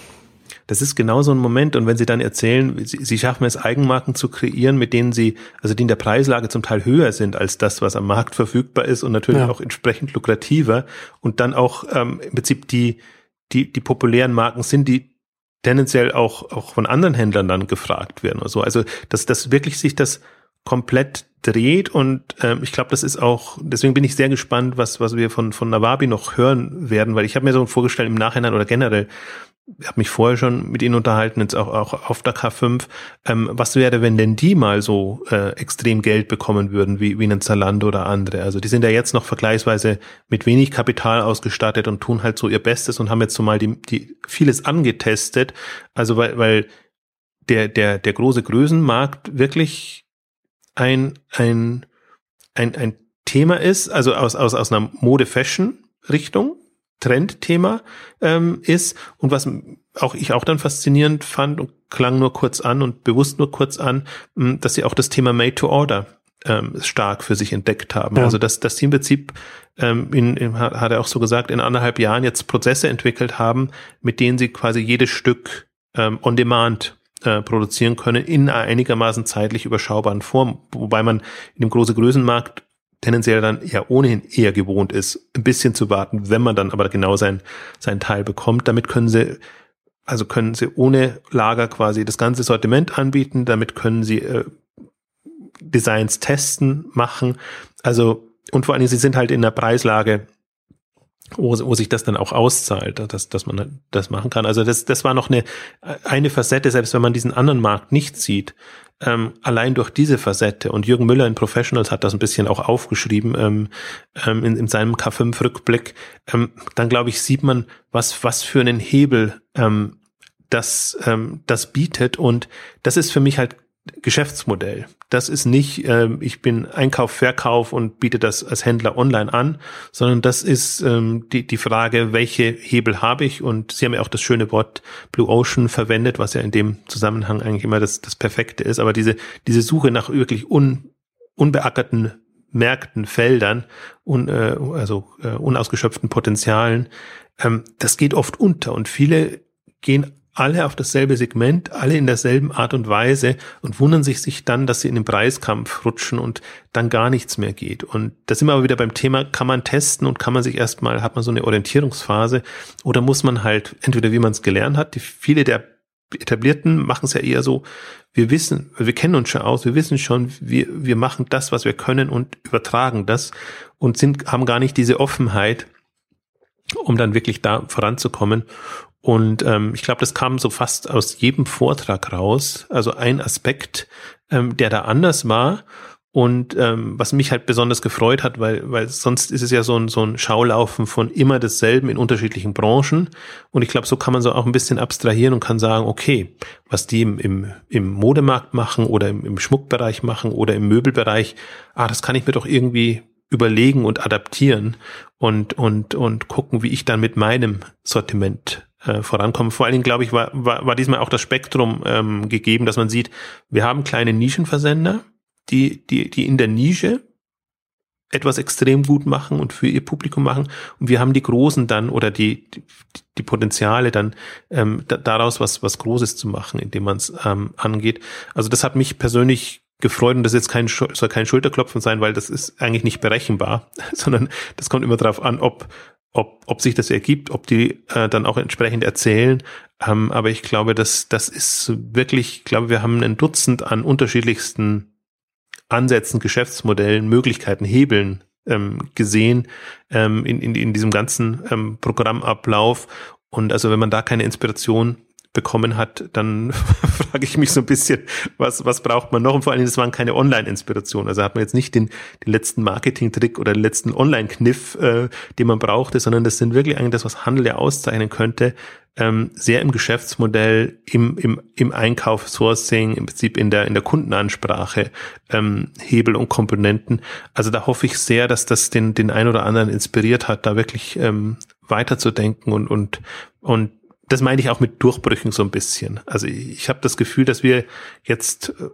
Das ist genau so ein Moment. Und wenn Sie dann erzählen, Sie, Sie schaffen es, Eigenmarken zu kreieren, mit denen Sie, also die in der Preislage zum Teil höher sind als das, was am Markt verfügbar ist und natürlich ja. auch entsprechend lukrativer und dann auch ähm, im Prinzip die, die, die populären Marken sind, die tendenziell auch, auch von anderen Händlern dann gefragt werden oder so. Also, dass, dass wirklich sich das komplett dreht und ähm, ich glaube, das ist auch, deswegen bin ich sehr gespannt, was, was wir von, von Nawabi noch hören werden, weil ich habe mir so vorgestellt im Nachhinein oder generell, habe mich vorher schon mit ihnen unterhalten, jetzt auch, auch auf der K5. Ähm, was wäre, wenn denn die mal so äh, extrem Geld bekommen würden, wie, wie ein Zalando oder andere? Also die sind ja jetzt noch vergleichsweise mit wenig Kapital ausgestattet und tun halt so ihr Bestes und haben jetzt so mal die, die vieles angetestet. Also weil, weil der, der, der große Größenmarkt wirklich ein, ein, ein, ein Thema ist, also aus, aus, aus einer Mode-Fashion-Richtung Trendthema ähm, ist und was auch ich auch dann faszinierend fand und klang nur kurz an und bewusst nur kurz an, dass sie auch das Thema Made to Order ähm, stark für sich entdeckt haben. Ja. Also dass, dass sie im Prinzip, ähm, in, in, hat er auch so gesagt, in anderthalb Jahren jetzt Prozesse entwickelt haben, mit denen sie quasi jedes Stück ähm, on demand äh, produzieren können in einer einigermaßen zeitlich überschaubaren Form, wobei man in dem große Größenmarkt tendenziell dann ja ohnehin eher gewohnt ist, ein bisschen zu warten, wenn man dann aber genau sein, sein Teil bekommt. Damit können sie, also können sie ohne Lager quasi das ganze Sortiment anbieten, damit können sie äh, Designs testen, machen. Also, und vor allen Dingen, sie sind halt in der Preislage, wo, wo sich das dann auch auszahlt, dass, dass man das machen kann. Also das, das war noch eine, eine Facette, selbst wenn man diesen anderen Markt nicht sieht, ähm, allein durch diese Facette, und Jürgen Müller in Professionals hat das ein bisschen auch aufgeschrieben ähm, ähm, in, in seinem K5-Rückblick, ähm, dann glaube ich, sieht man, was, was für einen Hebel ähm, das, ähm, das bietet. Und das ist für mich halt Geschäftsmodell. Das ist nicht, ähm, ich bin Einkauf, Verkauf und biete das als Händler online an, sondern das ist ähm, die, die Frage, welche Hebel habe ich? Und Sie haben ja auch das schöne Wort Blue Ocean verwendet, was ja in dem Zusammenhang eigentlich immer das, das Perfekte ist. Aber diese, diese Suche nach wirklich un, unbeackerten Märkten, Feldern, un, äh, also äh, unausgeschöpften Potenzialen, ähm, das geht oft unter und viele gehen alle auf dasselbe Segment, alle in derselben Art und Weise und wundern sich sich dann, dass sie in den Preiskampf rutschen und dann gar nichts mehr geht. Und da sind wir aber wieder beim Thema, kann man testen und kann man sich erstmal, hat man so eine Orientierungsphase oder muss man halt entweder wie man es gelernt hat, die viele der Etablierten machen es ja eher so, wir wissen, wir kennen uns schon aus, wir wissen schon, wir, wir machen das, was wir können und übertragen das und sind, haben gar nicht diese Offenheit, um dann wirklich da voranzukommen. Und ähm, ich glaube, das kam so fast aus jedem Vortrag raus. Also ein Aspekt, ähm, der da anders war und ähm, was mich halt besonders gefreut hat, weil, weil sonst ist es ja so ein, so ein Schaulaufen von immer desselben in unterschiedlichen Branchen. Und ich glaube, so kann man so auch ein bisschen abstrahieren und kann sagen, okay, was die im, im, im Modemarkt machen oder im, im Schmuckbereich machen oder im Möbelbereich, ah, das kann ich mir doch irgendwie überlegen und adaptieren und, und, und gucken, wie ich dann mit meinem Sortiment äh, vorankommen. Vor allen Dingen, glaube ich, war, war, war diesmal auch das Spektrum ähm, gegeben, dass man sieht, wir haben kleine Nischenversender, die, die, die in der Nische etwas extrem gut machen und für ihr Publikum machen. Und wir haben die Großen dann oder die, die, die Potenziale dann ähm, da, daraus was, was Großes zu machen, indem man es ähm, angeht. Also das hat mich persönlich gefreut und das jetzt kein, soll kein Schulterklopfen sein, weil das ist eigentlich nicht berechenbar, <laughs> sondern das kommt immer darauf an, ob, ob, ob sich das ergibt, ob die äh, dann auch entsprechend erzählen. Ähm, aber ich glaube, dass das ist wirklich, ich glaube, wir haben ein Dutzend an unterschiedlichsten Ansätzen, Geschäftsmodellen, Möglichkeiten, Hebeln ähm, gesehen ähm, in, in, in diesem ganzen ähm, Programmablauf. Und also wenn man da keine Inspiration bekommen hat, dann <laughs> frage ich mich so ein bisschen, was, was braucht man noch? Und vor allen Dingen, das waren keine Online-Inspirationen. Also hat man jetzt nicht den, den letzten Marketing-Trick oder den letzten Online-Kniff, äh, den man brauchte, sondern das sind wirklich eigentlich das, was Handel ja auszeichnen könnte, ähm, sehr im Geschäftsmodell, im, im, im Einkauf, Sourcing, im Prinzip in der, in der Kundenansprache, ähm, Hebel und Komponenten. Also da hoffe ich sehr, dass das den, den ein oder anderen inspiriert hat, da wirklich ähm, weiterzudenken und, und, und das meine ich auch mit Durchbrüchen so ein bisschen. Also ich habe das Gefühl, dass wir jetzt äh,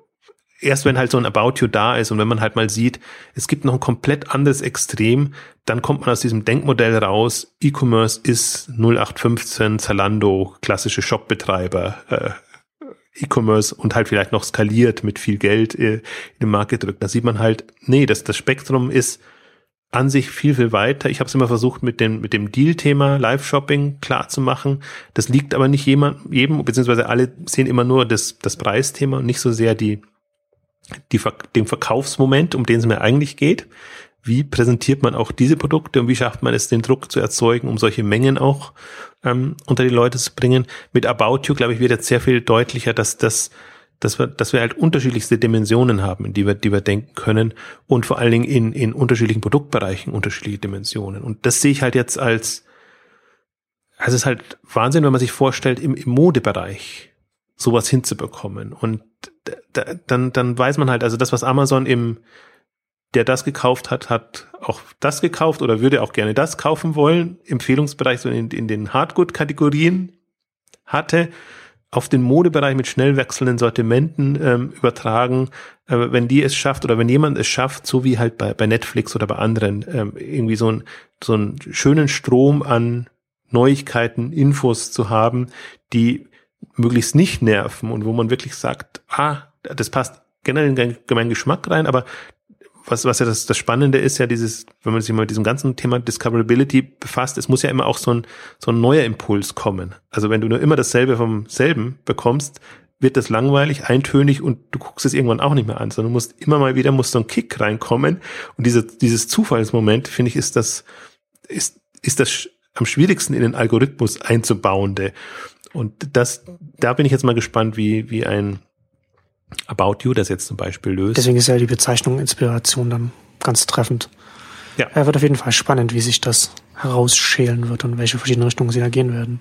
erst wenn halt so ein About You da ist und wenn man halt mal sieht, es gibt noch ein komplett anderes Extrem, dann kommt man aus diesem Denkmodell raus, E-Commerce ist 0815, Zalando, klassische Shopbetreiber, äh, E-Commerce und halt vielleicht noch skaliert mit viel Geld äh, in den Markt gedrückt. Da sieht man halt, nee, das, das Spektrum ist an sich viel, viel weiter. Ich habe es immer versucht, mit dem, mit dem Deal-Thema Live-Shopping klar zu machen. Das liegt aber nicht jemand, jedem, beziehungsweise alle sehen immer nur das, das Preisthema und nicht so sehr die, die, den Verkaufsmoment, um den es mir eigentlich geht. Wie präsentiert man auch diese Produkte und wie schafft man es, den Druck zu erzeugen, um solche Mengen auch ähm, unter die Leute zu bringen? Mit About You, glaube ich, wird jetzt sehr viel deutlicher, dass das dass wir, dass wir halt unterschiedlichste Dimensionen haben, in die wir, die wir denken können und vor allen Dingen in, in unterschiedlichen Produktbereichen unterschiedliche Dimensionen. Und das sehe ich halt jetzt als, also es ist halt Wahnsinn, wenn man sich vorstellt, im, im Modebereich sowas hinzubekommen. Und da, dann, dann weiß man halt, also das, was Amazon im, der das gekauft hat, hat auch das gekauft oder würde auch gerne das kaufen wollen, Empfehlungsbereich so in, in den Hardgood-Kategorien hatte, auf den Modebereich mit schnell wechselnden Sortimenten ähm, übertragen, äh, wenn die es schafft oder wenn jemand es schafft, so wie halt bei, bei Netflix oder bei anderen, ähm, irgendwie so, ein, so einen schönen Strom an Neuigkeiten, Infos zu haben, die möglichst nicht nerven und wo man wirklich sagt, ah, das passt generell in meinen Geschmack rein, aber was, was ja das, das Spannende ist ja dieses, wenn man sich mal mit diesem ganzen Thema Discoverability befasst, es muss ja immer auch so ein, so ein neuer Impuls kommen. Also wenn du nur immer dasselbe vom selben bekommst, wird das langweilig, eintönig und du guckst es irgendwann auch nicht mehr an, sondern du musst immer mal wieder, muss so ein Kick reinkommen und diese, dieses Zufallsmoment, finde ich, ist das, ist, ist das am schwierigsten in den Algorithmus einzubauende. Und das, da bin ich jetzt mal gespannt, wie, wie ein About You das jetzt zum Beispiel löst. Deswegen ist ja die Bezeichnung Inspiration dann ganz treffend. Ja. Er wird auf jeden Fall spannend, wie sich das herausschälen wird und welche verschiedenen Richtungen sie da gehen werden.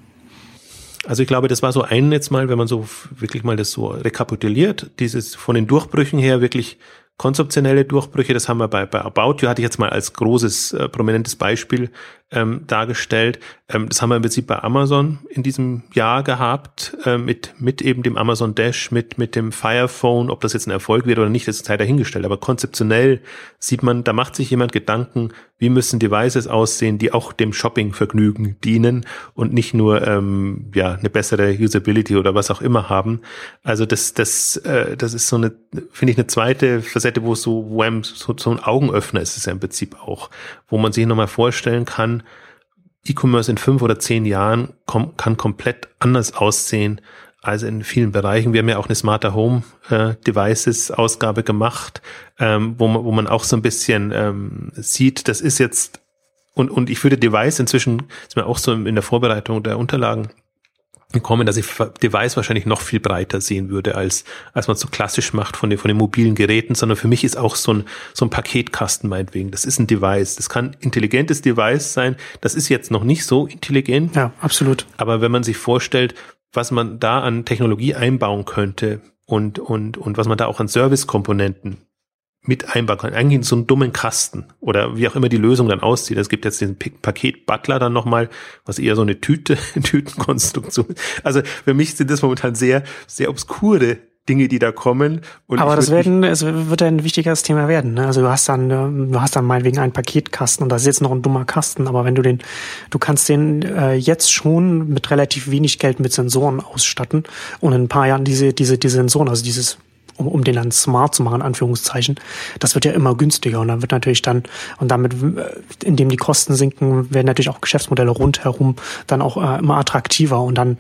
Also ich glaube, das war so ein jetzt mal, wenn man so wirklich mal das so rekapituliert, dieses von den Durchbrüchen her wirklich konzeptionelle Durchbrüche, das haben wir bei, bei About You, hatte ich jetzt mal als großes, äh, prominentes Beispiel ähm, dargestellt. Ähm, das haben wir im Prinzip bei Amazon in diesem Jahr gehabt, äh, mit, mit eben dem Amazon Dash, mit, mit dem Fire Phone, ob das jetzt ein Erfolg wird oder nicht, das ist Zeit dahingestellt. Aber konzeptionell sieht man, da macht sich jemand Gedanken, wie müssen Devices aussehen, die auch dem Shopping-Vergnügen dienen und nicht nur ähm, ja eine bessere Usability oder was auch immer haben. Also das, das, äh, das ist so eine, finde ich, eine zweite Facette, wo es so, einem so, so ein Augenöffner ist, ist ja im Prinzip auch, wo man sich nochmal vorstellen kann, E-Commerce in fünf oder zehn Jahren kom kann komplett anders aussehen als in vielen Bereichen. Wir haben ja auch eine Smarter Home äh, Devices Ausgabe gemacht, ähm, wo, man, wo man auch so ein bisschen ähm, sieht, das ist jetzt und, und ich würde Device inzwischen, ist mir auch so in der Vorbereitung der Unterlagen gekommen, dass ich Device wahrscheinlich noch viel breiter sehen würde, als, als man es so klassisch macht von den, von den mobilen Geräten, sondern für mich ist auch so ein, so ein Paketkasten meinetwegen. Das ist ein Device. Das kann intelligentes Device sein. Das ist jetzt noch nicht so intelligent. Ja, absolut. Aber wenn man sich vorstellt, was man da an Technologie einbauen könnte und, und, und was man da auch an Servicekomponenten mit einbauen kann. Eigentlich in so einen dummen Kasten oder wie auch immer die Lösung dann aussieht. Es gibt jetzt den Paket Butler dann nochmal, was eher so eine Tüte, <laughs> Tütenkonstruktion. Also für mich sind das momentan sehr, sehr obskure Dinge, die da kommen. Und Aber das werden, es wird ein wichtiges Thema werden. Ne? Also du hast dann, äh, du hast dann meinetwegen einen Paketkasten und da ist jetzt noch ein dummer Kasten. Aber wenn du den, du kannst den äh, jetzt schon mit relativ wenig Geld mit Sensoren ausstatten und in ein paar Jahren diese, diese, diese Sensoren, also dieses um, um den dann smart zu machen, Anführungszeichen, das wird ja immer günstiger und dann wird natürlich dann, und damit, indem die Kosten sinken, werden natürlich auch Geschäftsmodelle rundherum dann auch äh, immer attraktiver und dann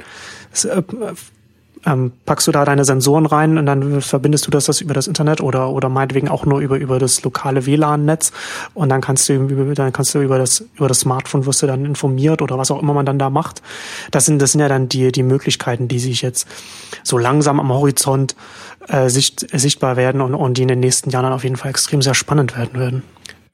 äh, ähm, packst du da deine Sensoren rein und dann verbindest du das, das über das Internet oder oder meinetwegen auch nur über über das lokale WLAN-Netz und dann kannst du über, dann kannst du über das über das Smartphone wirst du dann informiert oder was auch immer man dann da macht. Das sind das sind ja dann die die Möglichkeiten, die sich jetzt so langsam am Horizont äh, sicht, sichtbar werden und, und die in den nächsten Jahren dann auf jeden Fall extrem sehr spannend werden werden.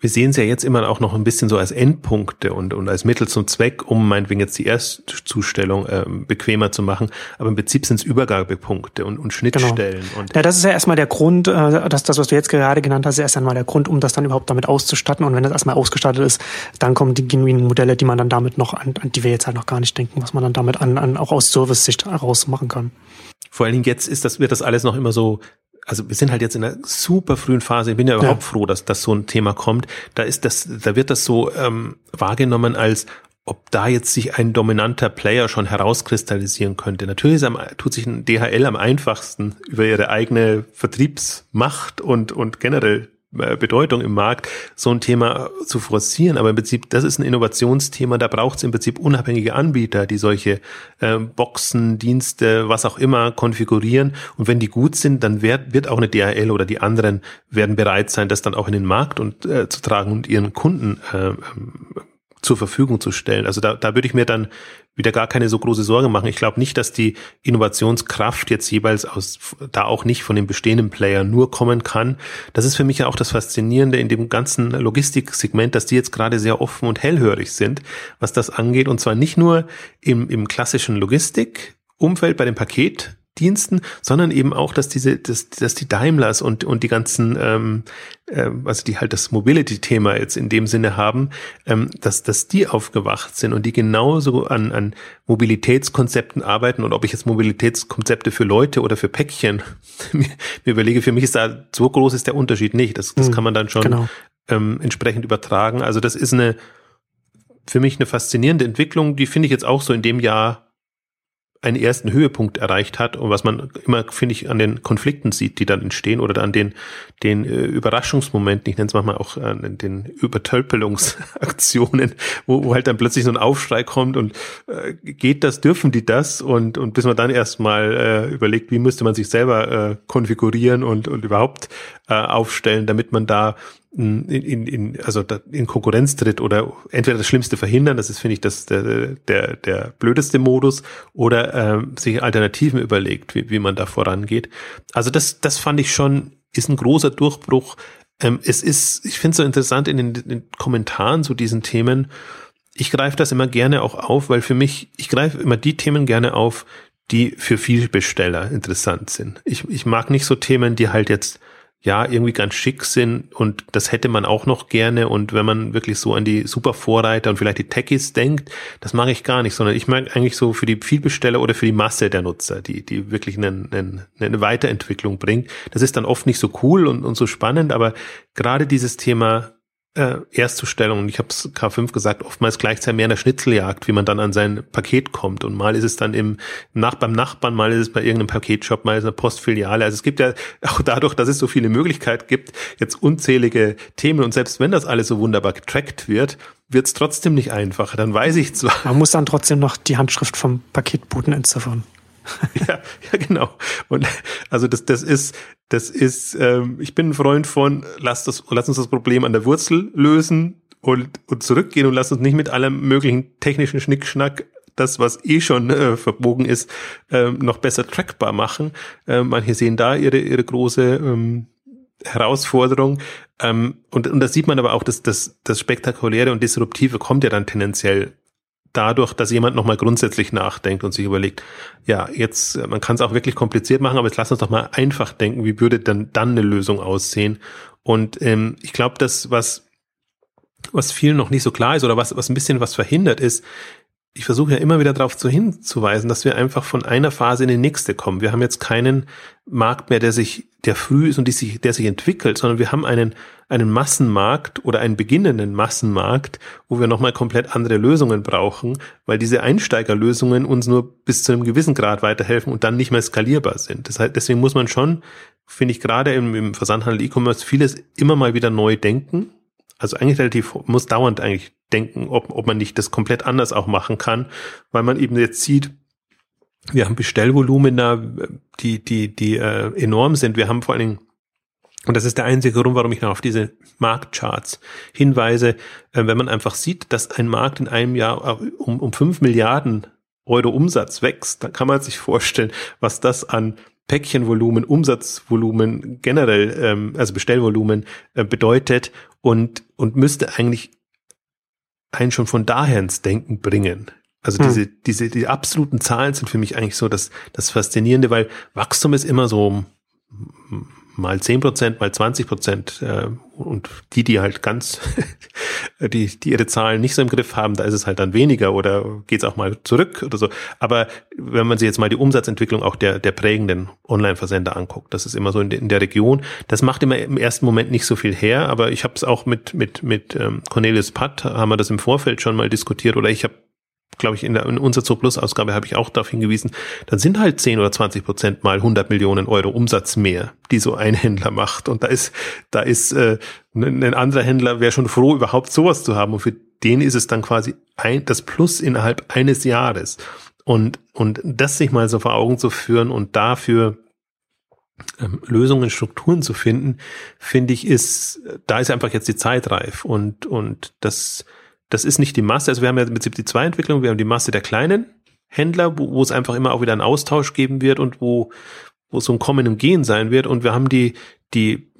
Wir sehen es ja jetzt immer auch noch ein bisschen so als Endpunkte und, und als Mittel zum Zweck, um meinetwegen jetzt die Erstzustellung ähm, bequemer zu machen. Aber im Prinzip sind es Übergabepunkte und, und Schnittstellen. Genau. Und ja, das ist ja erstmal der Grund, äh, dass das, was du jetzt gerade genannt hast, ist erst einmal der Grund, um das dann überhaupt damit auszustatten. Und wenn das erstmal ausgestattet ist, dann kommen die genuinen Modelle, die man dann damit noch an, an die wir jetzt halt noch gar nicht denken, was man dann damit an, an auch aus Service-Sicht heraus machen kann. Vor allen Dingen jetzt ist das, wird das alles noch immer so also wir sind halt jetzt in einer super frühen Phase. Ich bin ja überhaupt ja. froh, dass das so ein Thema kommt. Da ist das, da wird das so ähm, wahrgenommen als ob da jetzt sich ein dominanter Player schon herauskristallisieren könnte. Natürlich am, tut sich ein DHL am einfachsten über ihre eigene Vertriebsmacht und, und generell Bedeutung im Markt, so ein Thema zu forcieren. Aber im Prinzip, das ist ein Innovationsthema, da braucht es im Prinzip unabhängige Anbieter, die solche äh, Boxen, Dienste, was auch immer konfigurieren. Und wenn die gut sind, dann wird, wird auch eine DHL oder die anderen werden bereit sein, das dann auch in den Markt und, äh, zu tragen und ihren Kunden äh, zur Verfügung zu stellen. Also da, da würde ich mir dann wieder gar keine so große Sorge machen. Ich glaube nicht, dass die Innovationskraft jetzt jeweils aus, da auch nicht von den bestehenden Player nur kommen kann. Das ist für mich ja auch das Faszinierende in dem ganzen Logistiksegment, dass die jetzt gerade sehr offen und hellhörig sind, was das angeht. Und zwar nicht nur im, im klassischen Logistikumfeld bei dem Paket, Diensten, sondern eben auch, dass diese, dass, dass die Daimlers und, und die ganzen, ähm, äh, also die halt das Mobility-Thema jetzt in dem Sinne haben, ähm, dass, dass die aufgewacht sind und die genauso an, an Mobilitätskonzepten arbeiten und ob ich jetzt Mobilitätskonzepte für Leute oder für Päckchen <laughs> mir, mir überlege, für mich ist da so groß ist der Unterschied nicht. Das, das hm, kann man dann schon genau. ähm, entsprechend übertragen. Also das ist eine für mich eine faszinierende Entwicklung, die finde ich jetzt auch so in dem Jahr einen ersten Höhepunkt erreicht hat und was man immer, finde ich, an den Konflikten sieht, die dann entstehen oder an den, den äh, Überraschungsmomenten, ich nenne es manchmal auch an den Übertölpelungsaktionen, <laughs> wo, wo halt dann plötzlich so ein Aufschrei kommt und äh, geht das, dürfen die das? Und, und bis man dann erstmal äh, überlegt, wie müsste man sich selber äh, konfigurieren und, und überhaupt äh, aufstellen, damit man da in, in, in, also in Konkurrenz tritt oder entweder das Schlimmste verhindern, das ist, finde ich, das der, der, der blödeste Modus, oder ähm, sich Alternativen überlegt, wie, wie man da vorangeht. Also das, das fand ich schon, ist ein großer Durchbruch. Ähm, es ist, ich finde es so interessant in den, in den Kommentaren zu diesen Themen. Ich greife das immer gerne auch auf, weil für mich, ich greife immer die Themen gerne auf, die für Vielbesteller interessant sind. Ich, ich mag nicht so Themen, die halt jetzt ja, irgendwie ganz schick sind und das hätte man auch noch gerne und wenn man wirklich so an die Supervorreiter und vielleicht die Techies denkt, das mag ich gar nicht, sondern ich mag eigentlich so für die Vielbesteller oder für die Masse der Nutzer, die, die wirklich eine, eine, eine Weiterentwicklung bringt. Das ist dann oft nicht so cool und, und so spannend, aber gerade dieses Thema äh, Erstzustellung, ich habe es K5 gesagt, oftmals gleichzeitig mehr in der Schnitzeljagd, wie man dann an sein Paket kommt. Und mal ist es dann im Nach beim Nachbarn, mal ist es bei irgendeinem Paketshop, mal ist es eine Postfiliale. Also es gibt ja <laughs> auch dadurch, dass es so viele Möglichkeiten gibt, jetzt unzählige Themen. Und selbst wenn das alles so wunderbar getrackt wird, wird es trotzdem nicht einfacher. Dann weiß ich zwar. Man muss dann trotzdem noch die Handschrift vom Paketboten entziffern. <laughs> ja, ja, genau. Und also das, das ist, das ist, ähm, ich bin ein Freund von, lass, das, lass uns das Problem an der Wurzel lösen und, und zurückgehen und lass uns nicht mit allem möglichen technischen Schnickschnack das, was eh schon äh, verbogen ist, äh, noch besser trackbar machen. Äh, manche sehen da ihre, ihre große ähm, Herausforderung. Ähm, und, und da sieht man aber auch, dass das, das Spektakuläre und Disruptive kommt ja dann tendenziell dadurch, dass jemand nochmal grundsätzlich nachdenkt und sich überlegt, ja, jetzt, man kann es auch wirklich kompliziert machen, aber jetzt lass uns doch mal einfach denken, wie würde denn dann eine Lösung aussehen? Und ähm, ich glaube, das, was, was vielen noch nicht so klar ist oder was, was ein bisschen was verhindert ist, ich versuche ja immer wieder darauf zu hinzuweisen, dass wir einfach von einer Phase in die nächste kommen. Wir haben jetzt keinen Markt mehr, der sich, der früh ist und die sich, der sich entwickelt, sondern wir haben einen, einen Massenmarkt oder einen beginnenden Massenmarkt, wo wir nochmal komplett andere Lösungen brauchen, weil diese Einsteigerlösungen uns nur bis zu einem gewissen Grad weiterhelfen und dann nicht mehr skalierbar sind. Das heißt, deswegen muss man schon, finde ich, gerade im, im Versandhandel E-Commerce vieles immer mal wieder neu denken also eigentlich relativ, muss dauernd eigentlich denken, ob, ob man nicht das komplett anders auch machen kann, weil man eben jetzt sieht, wir haben Bestellvolumina, die, die, die äh, enorm sind. Wir haben vor allen Dingen, und das ist der einzige Grund, warum ich noch auf diese Marktcharts hinweise, äh, wenn man einfach sieht, dass ein Markt in einem Jahr um, um fünf Milliarden Euro Umsatz wächst, dann kann man sich vorstellen, was das an Päckchenvolumen, Umsatzvolumen generell, ähm, also Bestellvolumen äh, bedeutet und, und müsste eigentlich einen schon von daher ins Denken bringen. Also hm. diese, diese, die absoluten Zahlen sind für mich eigentlich so das, das Faszinierende, weil Wachstum ist immer so mal zehn Prozent, mal 20 Prozent äh, und die, die halt ganz, <laughs> die, die ihre Zahlen nicht so im Griff haben, da ist es halt dann weniger oder geht es auch mal zurück oder so. Aber wenn man sich jetzt mal die Umsatzentwicklung auch der, der prägenden Online-Versender anguckt, das ist immer so in, de, in der Region, das macht immer im ersten Moment nicht so viel her, aber ich habe es auch mit, mit, mit ähm, Cornelius Patt, haben wir das im Vorfeld schon mal diskutiert oder ich habe glaube ich, in, der, in unserer Zo Plus Ausgabe habe ich auch darauf hingewiesen, dann sind halt 10 oder 20 Prozent mal 100 Millionen Euro Umsatz mehr, die so ein Händler macht. Und da ist, da ist äh, ein anderer Händler wäre schon froh, überhaupt sowas zu haben. Und für den ist es dann quasi ein, das Plus innerhalb eines Jahres. Und, und das sich mal so vor Augen zu führen und dafür ähm, Lösungen, Strukturen zu finden, finde ich, ist, da ist einfach jetzt die Zeit reif. Und, und das, das ist nicht die Masse. Also wir haben ja im Prinzip die zwei Entwicklungen. Wir haben die Masse der kleinen Händler, wo, wo es einfach immer auch wieder einen Austausch geben wird und wo, wo so ein Kommen und Gehen sein wird. Und wir haben die, die,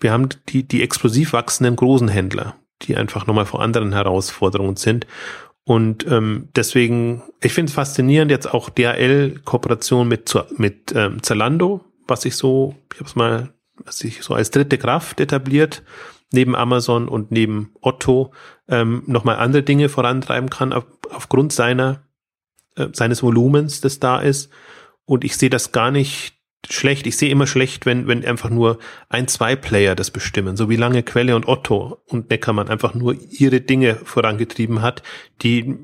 wir haben die, die explosiv wachsenden großen Händler, die einfach nochmal vor anderen Herausforderungen sind. Und ähm, deswegen, ich finde es faszinierend, jetzt auch DHL-Kooperation mit, mit ähm, Zalando, was sich so, ich habe es mal, was sich so als dritte Kraft etabliert neben Amazon und neben Otto ähm, nochmal andere Dinge vorantreiben kann auf, aufgrund seiner äh, seines Volumens, das da ist. Und ich sehe das gar nicht schlecht. Ich sehe immer schlecht, wenn, wenn einfach nur ein, zwei Player das bestimmen. So wie lange Quelle und Otto und Neckermann einfach nur ihre Dinge vorangetrieben hat, die,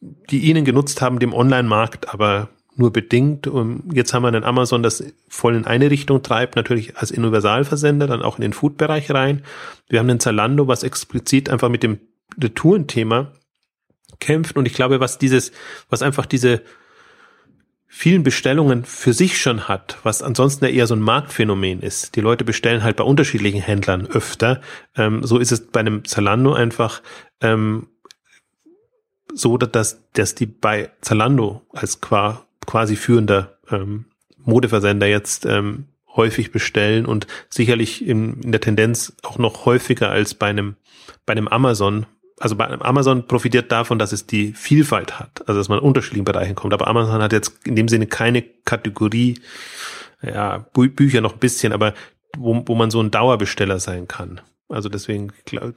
die ihnen genutzt haben, dem Online-Markt, aber nur bedingt. Und jetzt haben wir einen Amazon, das voll in eine Richtung treibt, natürlich als Universalversender, dann auch in den Food-Bereich rein. Wir haben den Zalando, was explizit einfach mit dem Retourenthema kämpft. Und ich glaube, was dieses, was einfach diese vielen Bestellungen für sich schon hat, was ansonsten ja eher so ein Marktphänomen ist. Die Leute bestellen halt bei unterschiedlichen Händlern öfter. Ähm, so ist es bei einem Zalando einfach ähm, so, dass, dass die bei Zalando als qua quasi führender ähm, Modeversender jetzt ähm, häufig bestellen und sicherlich in, in der Tendenz auch noch häufiger als bei einem, bei einem Amazon. Also bei einem Amazon profitiert davon, dass es die Vielfalt hat, also dass man in unterschiedlichen Bereichen kommt. Aber Amazon hat jetzt in dem Sinne keine Kategorie, ja, Bü Bücher noch ein bisschen, aber wo, wo man so ein Dauerbesteller sein kann. Also deswegen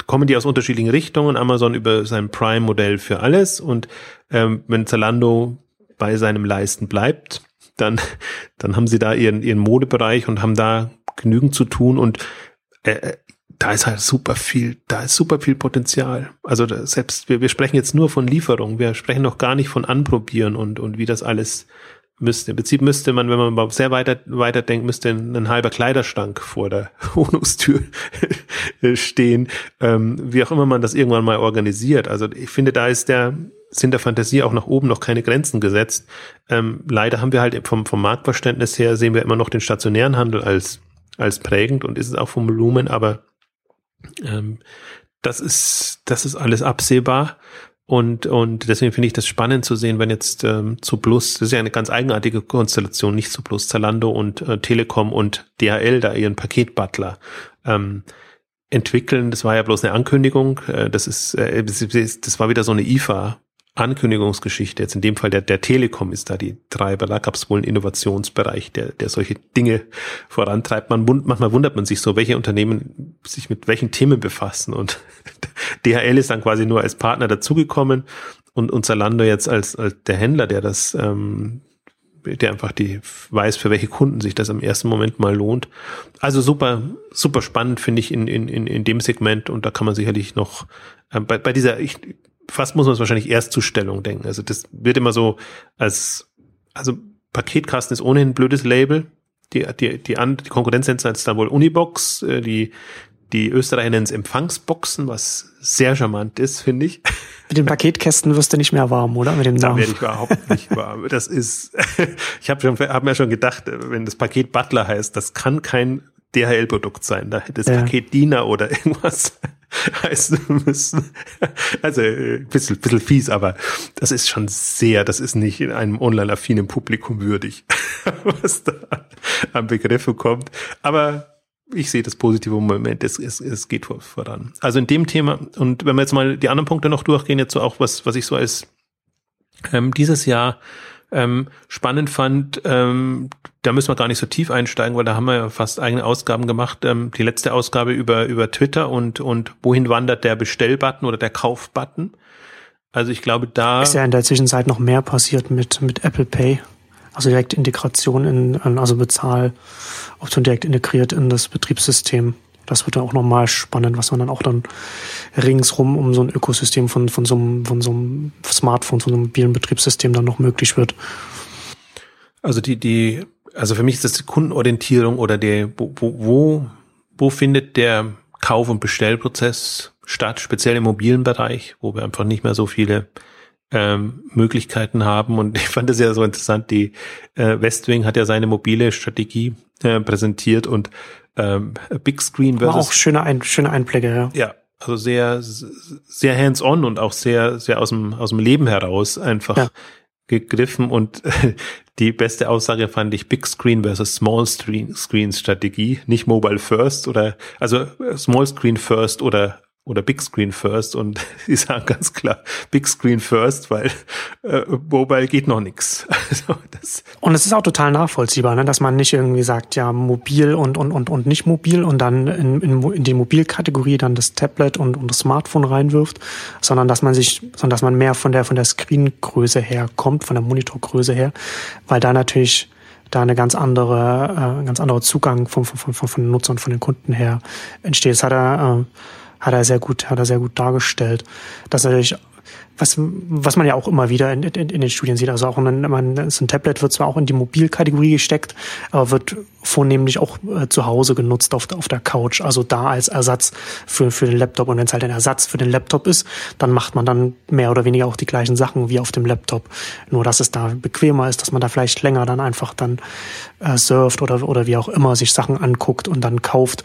kommen die aus unterschiedlichen Richtungen. Amazon über sein Prime-Modell für alles und ähm, wenn Zalando bei seinem Leisten bleibt, dann, dann haben sie da ihren, ihren Modebereich und haben da genügend zu tun und äh, äh da ist halt super viel, da ist super viel Potenzial. Also da, selbst, wir, wir sprechen jetzt nur von Lieferung, wir sprechen noch gar nicht von Anprobieren und, und wie das alles müsste. Im Prinzip müsste man, wenn man sehr weiter, weiter denkt, müsste ein, ein halber Kleiderschrank vor der <laughs> Wohnungstür stehen, ähm, wie auch immer man das irgendwann mal organisiert. Also ich finde, da ist der, sind der Fantasie auch nach oben noch keine Grenzen gesetzt. Ähm, leider haben wir halt vom, vom Marktverständnis her sehen wir immer noch den stationären Handel als, als prägend und ist es auch vom Volumen, aber ähm, das ist, das ist alles absehbar. Und, und deswegen finde ich das spannend zu sehen, wenn jetzt ähm, zu Plus, das ist ja eine ganz eigenartige Konstellation, nicht zu Plus, Zalando und äh, Telekom und DHL da ihren Paketbutler ähm, entwickeln. Das war ja bloß eine Ankündigung. Äh, das ist, äh, das war wieder so eine IFA Ankündigungsgeschichte, jetzt in dem Fall der, der Telekom ist da die Treiber, da gab es wohl einen Innovationsbereich, der, der solche Dinge vorantreibt. Man, manchmal wundert man sich so, welche Unternehmen sich mit welchen Themen befassen. Und <laughs> DHL ist dann quasi nur als Partner dazugekommen. Und, und Zalando jetzt als, als der Händler, der das, ähm, der einfach die weiß, für welche Kunden sich das im ersten Moment mal lohnt. Also super, super spannend finde ich in, in, in, in dem Segment. Und da kann man sicherlich noch äh, bei, bei dieser, ich, fast muss man es wahrscheinlich erst zu Stellung denken. Also das wird immer so als, also Paketkasten ist ohnehin ein blödes Label. Die, die, die, an, die Konkurrenz nennt es dann wohl Unibox, äh, die, die Österreicher nennen es Empfangsboxen, was sehr charmant ist, finde ich. Mit den <laughs> Paketkästen wirst du nicht mehr warm, oder? Mit dem Namen. Da werde ich überhaupt nicht warm. Das ist, <laughs> ich habe schon, hab mir schon gedacht, wenn das Paket Butler heißt, das kann kein DHL-Produkt sein. Da hätte es ja. Paketdiener oder <laughs> irgendwas heißen müssen. Also ein äh, bisschen, bisschen fies, aber das ist schon sehr, das ist nicht in einem online-affinen Publikum würdig, <laughs> was da an Begriffe kommt. Aber ich sehe das positive Moment, es, es, es geht voran. Also in dem Thema, und wenn wir jetzt mal die anderen Punkte noch durchgehen, jetzt so auch was, was ich so als ähm, dieses Jahr ähm, spannend fand, ähm, da müssen wir gar nicht so tief einsteigen, weil da haben wir ja fast eigene Ausgaben gemacht. Ähm, die letzte Ausgabe über, über Twitter und, und wohin wandert der Bestellbutton oder der Kaufbutton. Also ich glaube, da. Ist ja in der Zwischenzeit noch mehr passiert mit, mit Apple Pay. Also direkt Integration in, also Bezahloption direkt integriert in das Betriebssystem. Das wird dann auch nochmal spannend, was man dann auch dann ringsrum um so ein Ökosystem von, von, so einem, von so einem Smartphone, von so einem mobilen Betriebssystem dann noch möglich wird. Also die, die, also für mich ist das die Kundenorientierung oder der, wo, wo, wo findet der Kauf- und Bestellprozess statt, speziell im mobilen Bereich, wo wir einfach nicht mehr so viele ähm, Möglichkeiten haben. Und <laughs> ich fand es ja so interessant, die äh, Westwing hat ja seine mobile Strategie äh, präsentiert und ähm, Big Screen versus. War auch schöne, Ein schöne Einblicke, ja. Ja, also sehr, sehr hands-on und auch sehr, sehr aus dem, aus dem Leben heraus einfach ja. gegriffen und <laughs> die beste Aussage fand ich Big Screen versus Small Screen, Screen Strategie, nicht Mobile First oder, also Small Screen First oder oder Big Screen First und <laughs> sie sagen ganz klar Big Screen First, weil äh, Mobile geht noch nix. <laughs> Also das und es ist auch total nachvollziehbar, ne, dass man nicht irgendwie sagt, ja mobil und und und und nicht mobil und dann in, in, in die Mobilkategorie dann das Tablet und, und das Smartphone reinwirft, sondern dass man sich, sondern dass man mehr von der von der Screengröße her kommt, von der Monitorgröße her, weil da natürlich da eine ganz andere, äh, ganz anderer Zugang von, von, von, von den Nutzern, von den Kunden her entsteht. Das hat er äh, hat er sehr gut, hat er sehr gut dargestellt. Dass natürlich was, was man ja auch immer wieder in, in, in den Studien sieht. Also auch ein, man, so ein Tablet wird zwar auch in die Mobilkategorie gesteckt, aber wird vornehmlich auch äh, zu Hause genutzt auf, auf der Couch. Also da als Ersatz für, für den Laptop. Und wenn es halt ein Ersatz für den Laptop ist, dann macht man dann mehr oder weniger auch die gleichen Sachen wie auf dem Laptop. Nur dass es da bequemer ist, dass man da vielleicht länger dann einfach dann äh, surft oder, oder wie auch immer sich Sachen anguckt und dann kauft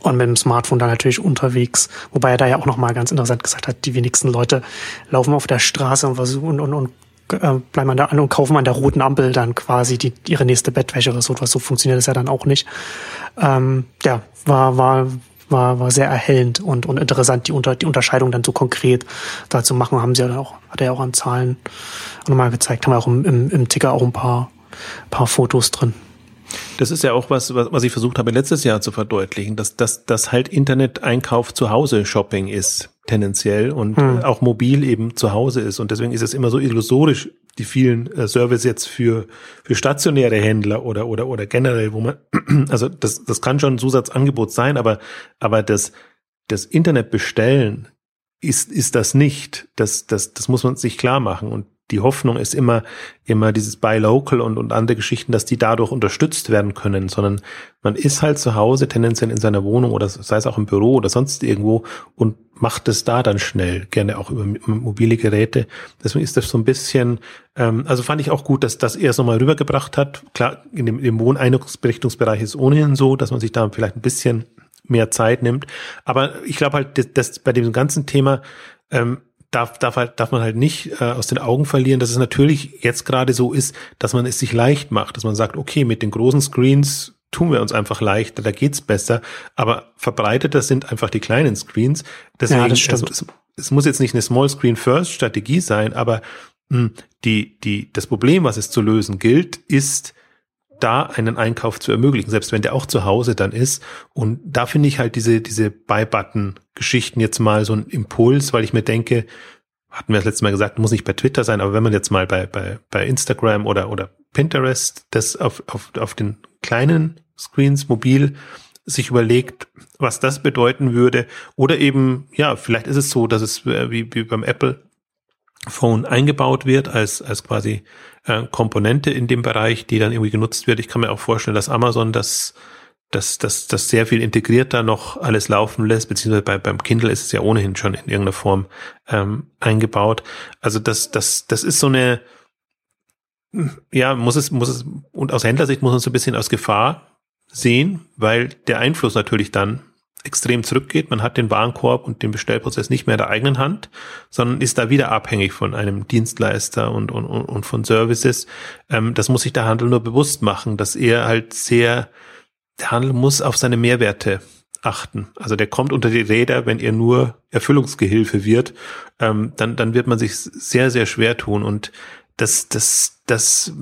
und mit dem Smartphone dann natürlich unterwegs. Wobei er da ja auch nochmal ganz interessant gesagt hat, die wenigsten Leute laufen auf der Straße und versuchen und, und, äh, bleiben an der und kaufen an der roten Ampel dann quasi die, ihre nächste Bettwäsche oder so etwas. So funktioniert das ja dann auch nicht. Ähm, ja, war, war, war, war sehr erhellend und, und interessant, die, Unter, die Unterscheidung dann so konkret da zu machen, haben sie ja auch, hat er ja auch an Zahlen nochmal gezeigt, haben wir auch im, im, im Ticker auch ein paar, paar Fotos drin. Das ist ja auch was, was ich versucht habe letztes Jahr zu verdeutlichen, dass dass, dass halt Internet-Einkauf zu Hause Shopping ist tendenziell und hm. auch mobil eben zu Hause ist und deswegen ist es immer so illusorisch die vielen äh, Services jetzt für für stationäre Händler oder oder oder generell, wo man <clears throat> also das das kann schon ein Zusatzangebot sein, aber aber das das Internet bestellen ist ist das nicht. Das das das muss man sich klar machen und die Hoffnung ist immer, immer dieses Buy Local und, und andere Geschichten, dass die dadurch unterstützt werden können, sondern man ist halt zu Hause, tendenziell in seiner Wohnung oder sei es auch im Büro oder sonst irgendwo und macht es da dann schnell, gerne auch über mobile Geräte. Deswegen ist das so ein bisschen, ähm, also fand ich auch gut, dass, dass er es nochmal rübergebracht hat. Klar, in dem, im Wohneinrichtungsbereich ist ohnehin so, dass man sich da vielleicht ein bisschen mehr Zeit nimmt. Aber ich glaube halt, dass, dass bei dem ganzen Thema ähm, darf, darf, halt, darf man halt nicht äh, aus den Augen verlieren, dass es natürlich jetzt gerade so ist, dass man es sich leicht macht, dass man sagt, okay, mit den großen Screens tun wir uns einfach leichter, da geht's besser, aber verbreiteter sind einfach die kleinen Screens. Deswegen, ja, das stimmt. Also, es, es, muss jetzt nicht eine Small Screen First Strategie sein, aber mh, hm, die, die, das Problem, was es zu lösen gilt, ist, da einen Einkauf zu ermöglichen, selbst wenn der auch zu Hause dann ist. Und da finde ich halt diese, diese Buy-Button-Geschichten jetzt mal so ein Impuls, weil ich mir denke, hatten wir das letzte Mal gesagt, muss nicht bei Twitter sein, aber wenn man jetzt mal bei, bei, bei Instagram oder, oder Pinterest das auf, auf, auf den kleinen Screens mobil sich überlegt, was das bedeuten würde. Oder eben, ja, vielleicht ist es so, dass es äh, wie, wie beim Apple Phone eingebaut wird als, als quasi äh, Komponente in dem Bereich, die dann irgendwie genutzt wird. Ich kann mir auch vorstellen, dass Amazon das das, das, das sehr viel integrierter noch alles laufen lässt, beziehungsweise bei, beim Kindle ist es ja ohnehin schon in irgendeiner Form ähm, eingebaut. Also das, das, das ist so eine, ja, muss es, muss es, und aus Händlersicht muss man so ein bisschen aus Gefahr sehen, weil der Einfluss natürlich dann extrem zurückgeht. Man hat den Warenkorb und den Bestellprozess nicht mehr in der eigenen Hand, sondern ist da wieder abhängig von einem Dienstleister und, und, und von Services. Ähm, das muss sich der Handel nur bewusst machen, dass er halt sehr, der Handel muss auf seine Mehrwerte achten. Also der kommt unter die Räder, wenn er nur Erfüllungsgehilfe wird, ähm, dann, dann wird man sich sehr, sehr schwer tun. Und das, das, das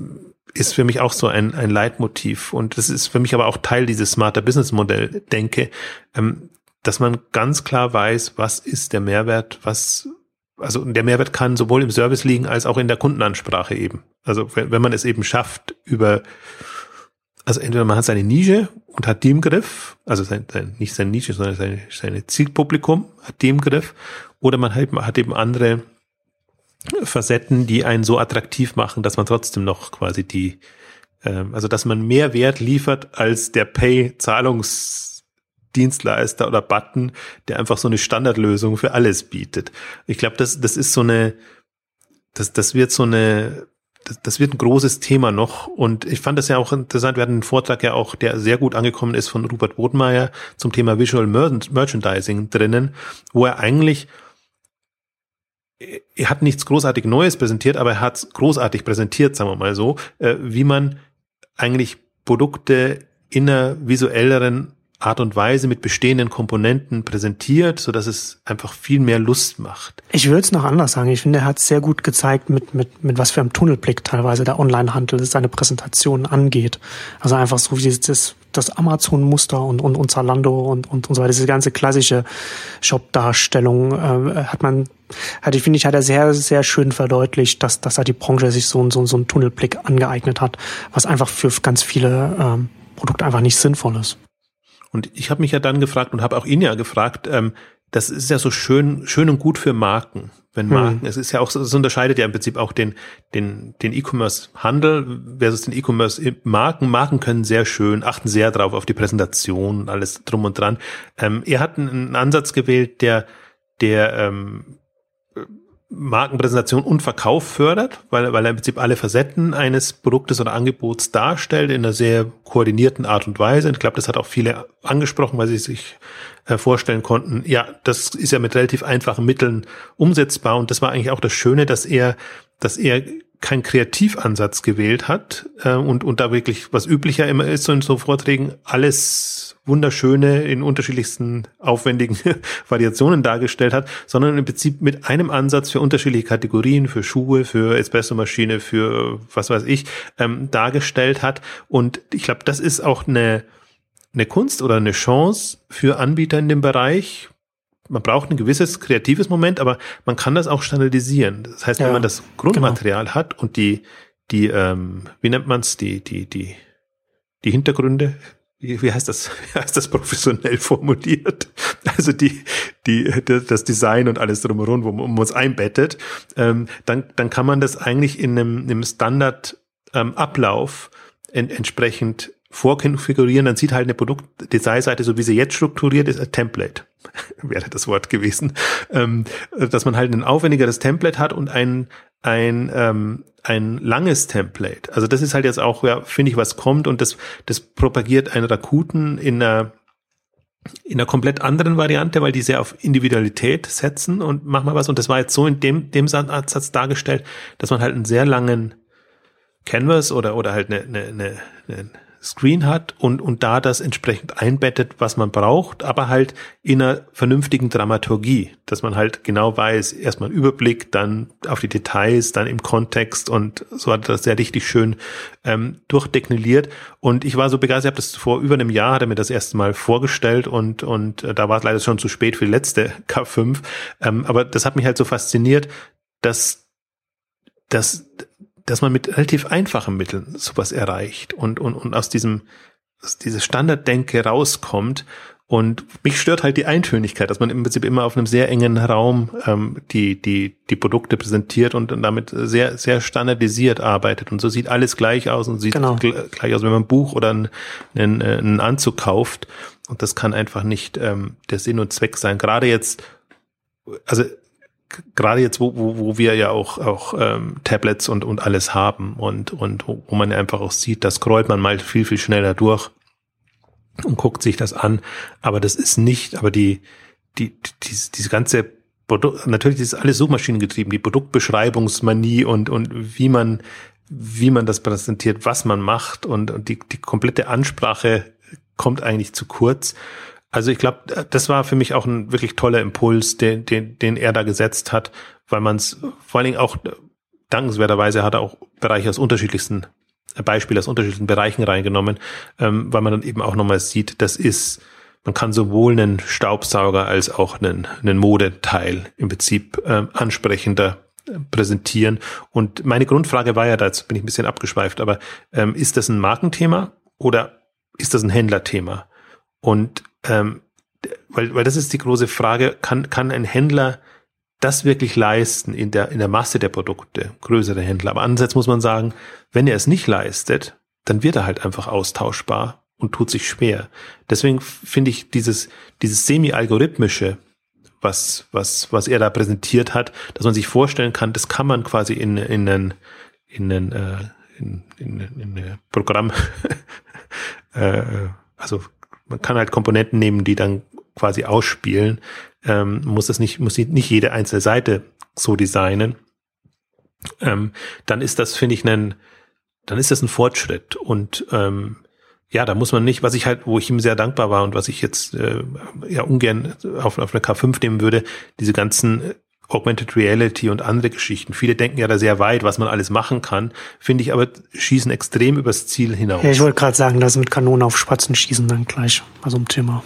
ist für mich auch so ein, ein Leitmotiv. Und das ist für mich aber auch Teil dieses Smarter Business Modell, denke, ähm, dass man ganz klar weiß, was ist der Mehrwert, was, also der Mehrwert kann sowohl im Service liegen als auch in der Kundenansprache eben. Also wenn, wenn man es eben schafft, über, also entweder man hat seine Nische und hat die im Griff, also sein, sein, nicht seine Nische, sondern seine, seine Zielpublikum hat die im Griff, oder man halt, hat eben andere Facetten, die einen so attraktiv machen, dass man trotzdem noch quasi die, ähm, also dass man mehr Wert liefert als der Pay-Zahlungsdienstleister oder Button, der einfach so eine Standardlösung für alles bietet. Ich glaube, das, das ist so eine, das, das wird so eine, das, das wird ein großes Thema noch. Und ich fand das ja auch interessant. Wir hatten einen Vortrag ja auch, der sehr gut angekommen ist von Rupert Bodenmeier zum Thema Visual Merchandising drinnen, wo er eigentlich er hat nichts großartig Neues präsentiert, aber er hat es großartig präsentiert, sagen wir mal so, äh, wie man eigentlich Produkte in einer visuelleren Art und Weise mit bestehenden Komponenten präsentiert, so dass es einfach viel mehr Lust macht. Ich würde es noch anders sagen. Ich finde, er hat sehr gut gezeigt, mit, mit, mit was für einem Tunnelblick teilweise der Onlinehandel seine Präsentation angeht. Also einfach so wie das, das Amazon-Muster und, und, und Zalando und, und, und so weiter. Diese ganze klassische Shop-Darstellung äh, hat man hat, ich finde ich, hat er sehr, sehr schön verdeutlicht, dass, dass er die Branche sich so, so, so einen Tunnelblick angeeignet hat, was einfach für ganz viele ähm, Produkte einfach nicht sinnvoll ist. Und ich habe mich ja dann gefragt und habe auch ihn ja gefragt, ähm, das ist ja so schön, schön und gut für Marken. Wenn hm. Marken, hm. es ist ja auch, es unterscheidet ja im Prinzip auch den, den, den E-Commerce-Handel versus den E-Commerce-Marken. Marken können sehr schön, achten sehr drauf auf die Präsentation, alles drum und dran. Ähm, er hat einen Ansatz gewählt, der, der ähm, Markenpräsentation und Verkauf fördert, weil, weil er im Prinzip alle Facetten eines Produktes oder Angebots darstellt in einer sehr koordinierten Art und Weise. Ich glaube, das hat auch viele angesprochen, weil sie sich äh, vorstellen konnten, ja, das ist ja mit relativ einfachen Mitteln umsetzbar. Und das war eigentlich auch das Schöne, dass er, dass er keinen Kreativansatz gewählt hat äh, und, und da wirklich, was üblicher immer ist, so in so Vorträgen, alles wunderschöne, in unterschiedlichsten aufwendigen <laughs> Variationen dargestellt hat, sondern im Prinzip mit einem Ansatz für unterschiedliche Kategorien, für Schuhe, für Espresso-Maschine, für was weiß ich, ähm, dargestellt hat. Und ich glaube, das ist auch eine, eine Kunst oder eine Chance für Anbieter in dem Bereich, man braucht ein gewisses kreatives Moment, aber man kann das auch standardisieren. Das heißt, ja, wenn man das Grundmaterial genau. hat und die, die, ähm, wie nennt man es, die, die, die, die Hintergründe, wie, wie heißt das, <laughs> wie heißt das professionell formuliert? Also die, die, das Design und alles drumherum, wo man uns einbettet, ähm, dann, dann kann man das eigentlich in einem, einem Standard ähm, Ablauf en, entsprechend vorkonfigurieren, dann sieht halt eine Produktdesignseite, so wie sie jetzt strukturiert ist, ein Template, <laughs> wäre das Wort gewesen, ähm, dass man halt ein aufwendigeres Template hat und ein, ein, ähm, ein langes Template. Also das ist halt jetzt auch, ja, finde ich, was kommt und das, das propagiert ein Rakuten in einer in einer komplett anderen Variante, weil die sehr auf Individualität setzen und mach mal was. Und das war jetzt so in dem, dem Satz dargestellt, dass man halt einen sehr langen Canvas oder, oder halt eine, eine, eine, eine Screen hat und, und da das entsprechend einbettet, was man braucht, aber halt in einer vernünftigen Dramaturgie, dass man halt genau weiß, erstmal Überblick, dann auf die Details, dann im Kontext und so hat das sehr richtig schön ähm, durchdekliniert und ich war so begeistert, ich habe das vor über einem Jahr, hat er mir das erste Mal vorgestellt und, und äh, da war es leider schon zu spät für die letzte <laughs> K5, ähm, aber das hat mich halt so fasziniert, dass dass dass man mit relativ einfachen Mitteln sowas erreicht und, und, und aus diesem, aus dieser Standarddenke rauskommt. Und mich stört halt die Eintönigkeit, dass man im Prinzip immer auf einem sehr engen Raum ähm, die, die, die Produkte präsentiert und, und damit sehr, sehr standardisiert arbeitet. Und so sieht alles gleich aus und sieht genau. gleich aus, wenn man ein Buch oder einen, einen, äh, einen Anzug kauft. Und das kann einfach nicht ähm, der Sinn und Zweck sein. Gerade jetzt, also gerade jetzt, wo, wo, wo wir ja auch, auch ähm, Tablets und, und alles haben und, und wo man einfach auch sieht, das scrollt man mal viel, viel schneller durch. und guckt sich das an. Aber das ist nicht, aber die, die, die diese ganze Produkt, natürlich ist alles suchmaschinengetrieben, die Produktbeschreibungsmanie und, und wie man, wie man das präsentiert, was man macht und, und die, die komplette Ansprache kommt eigentlich zu kurz. Also ich glaube, das war für mich auch ein wirklich toller Impuls, den, den, den er da gesetzt hat, weil man es vor allen Dingen auch dankenswerterweise hat er auch Bereiche aus unterschiedlichsten Beispiele aus unterschiedlichen Bereichen reingenommen, ähm, weil man dann eben auch nochmal sieht, das ist man kann sowohl einen Staubsauger als auch einen, einen Modeteil im Prinzip äh, ansprechender äh, präsentieren. Und meine Grundfrage war ja, dazu bin ich ein bisschen abgeschweift, aber ähm, ist das ein Markenthema oder ist das ein Händlerthema? Und ähm, weil, weil das ist die große Frage, kann, kann ein Händler das wirklich leisten in der, in der Masse der Produkte, größere Händler. Aber andererseits muss man sagen, wenn er es nicht leistet, dann wird er halt einfach austauschbar und tut sich schwer. Deswegen finde ich dieses, dieses semi-algorithmische, was, was, was er da präsentiert hat, dass man sich vorstellen kann, das kann man quasi in, in einen, in einen, äh, in, in, in ein Programm, <laughs> äh, also man kann halt Komponenten nehmen, die dann quasi ausspielen, ähm, muss das nicht, muss nicht jede einzelne Seite so designen. Ähm, dann ist das, finde ich, ein, dann ist das ein Fortschritt und ähm, ja, da muss man nicht, was ich halt, wo ich ihm sehr dankbar war und was ich jetzt äh, ja ungern auf, auf eine K5 nehmen würde, diese ganzen Augmented Reality und andere Geschichten. Viele denken ja da sehr weit, was man alles machen kann, finde ich aber schießen extrem übers Ziel hinaus. Ja, ich wollte gerade sagen, dass mit Kanonen auf Spatzen schießen dann gleich bei so einem Thema.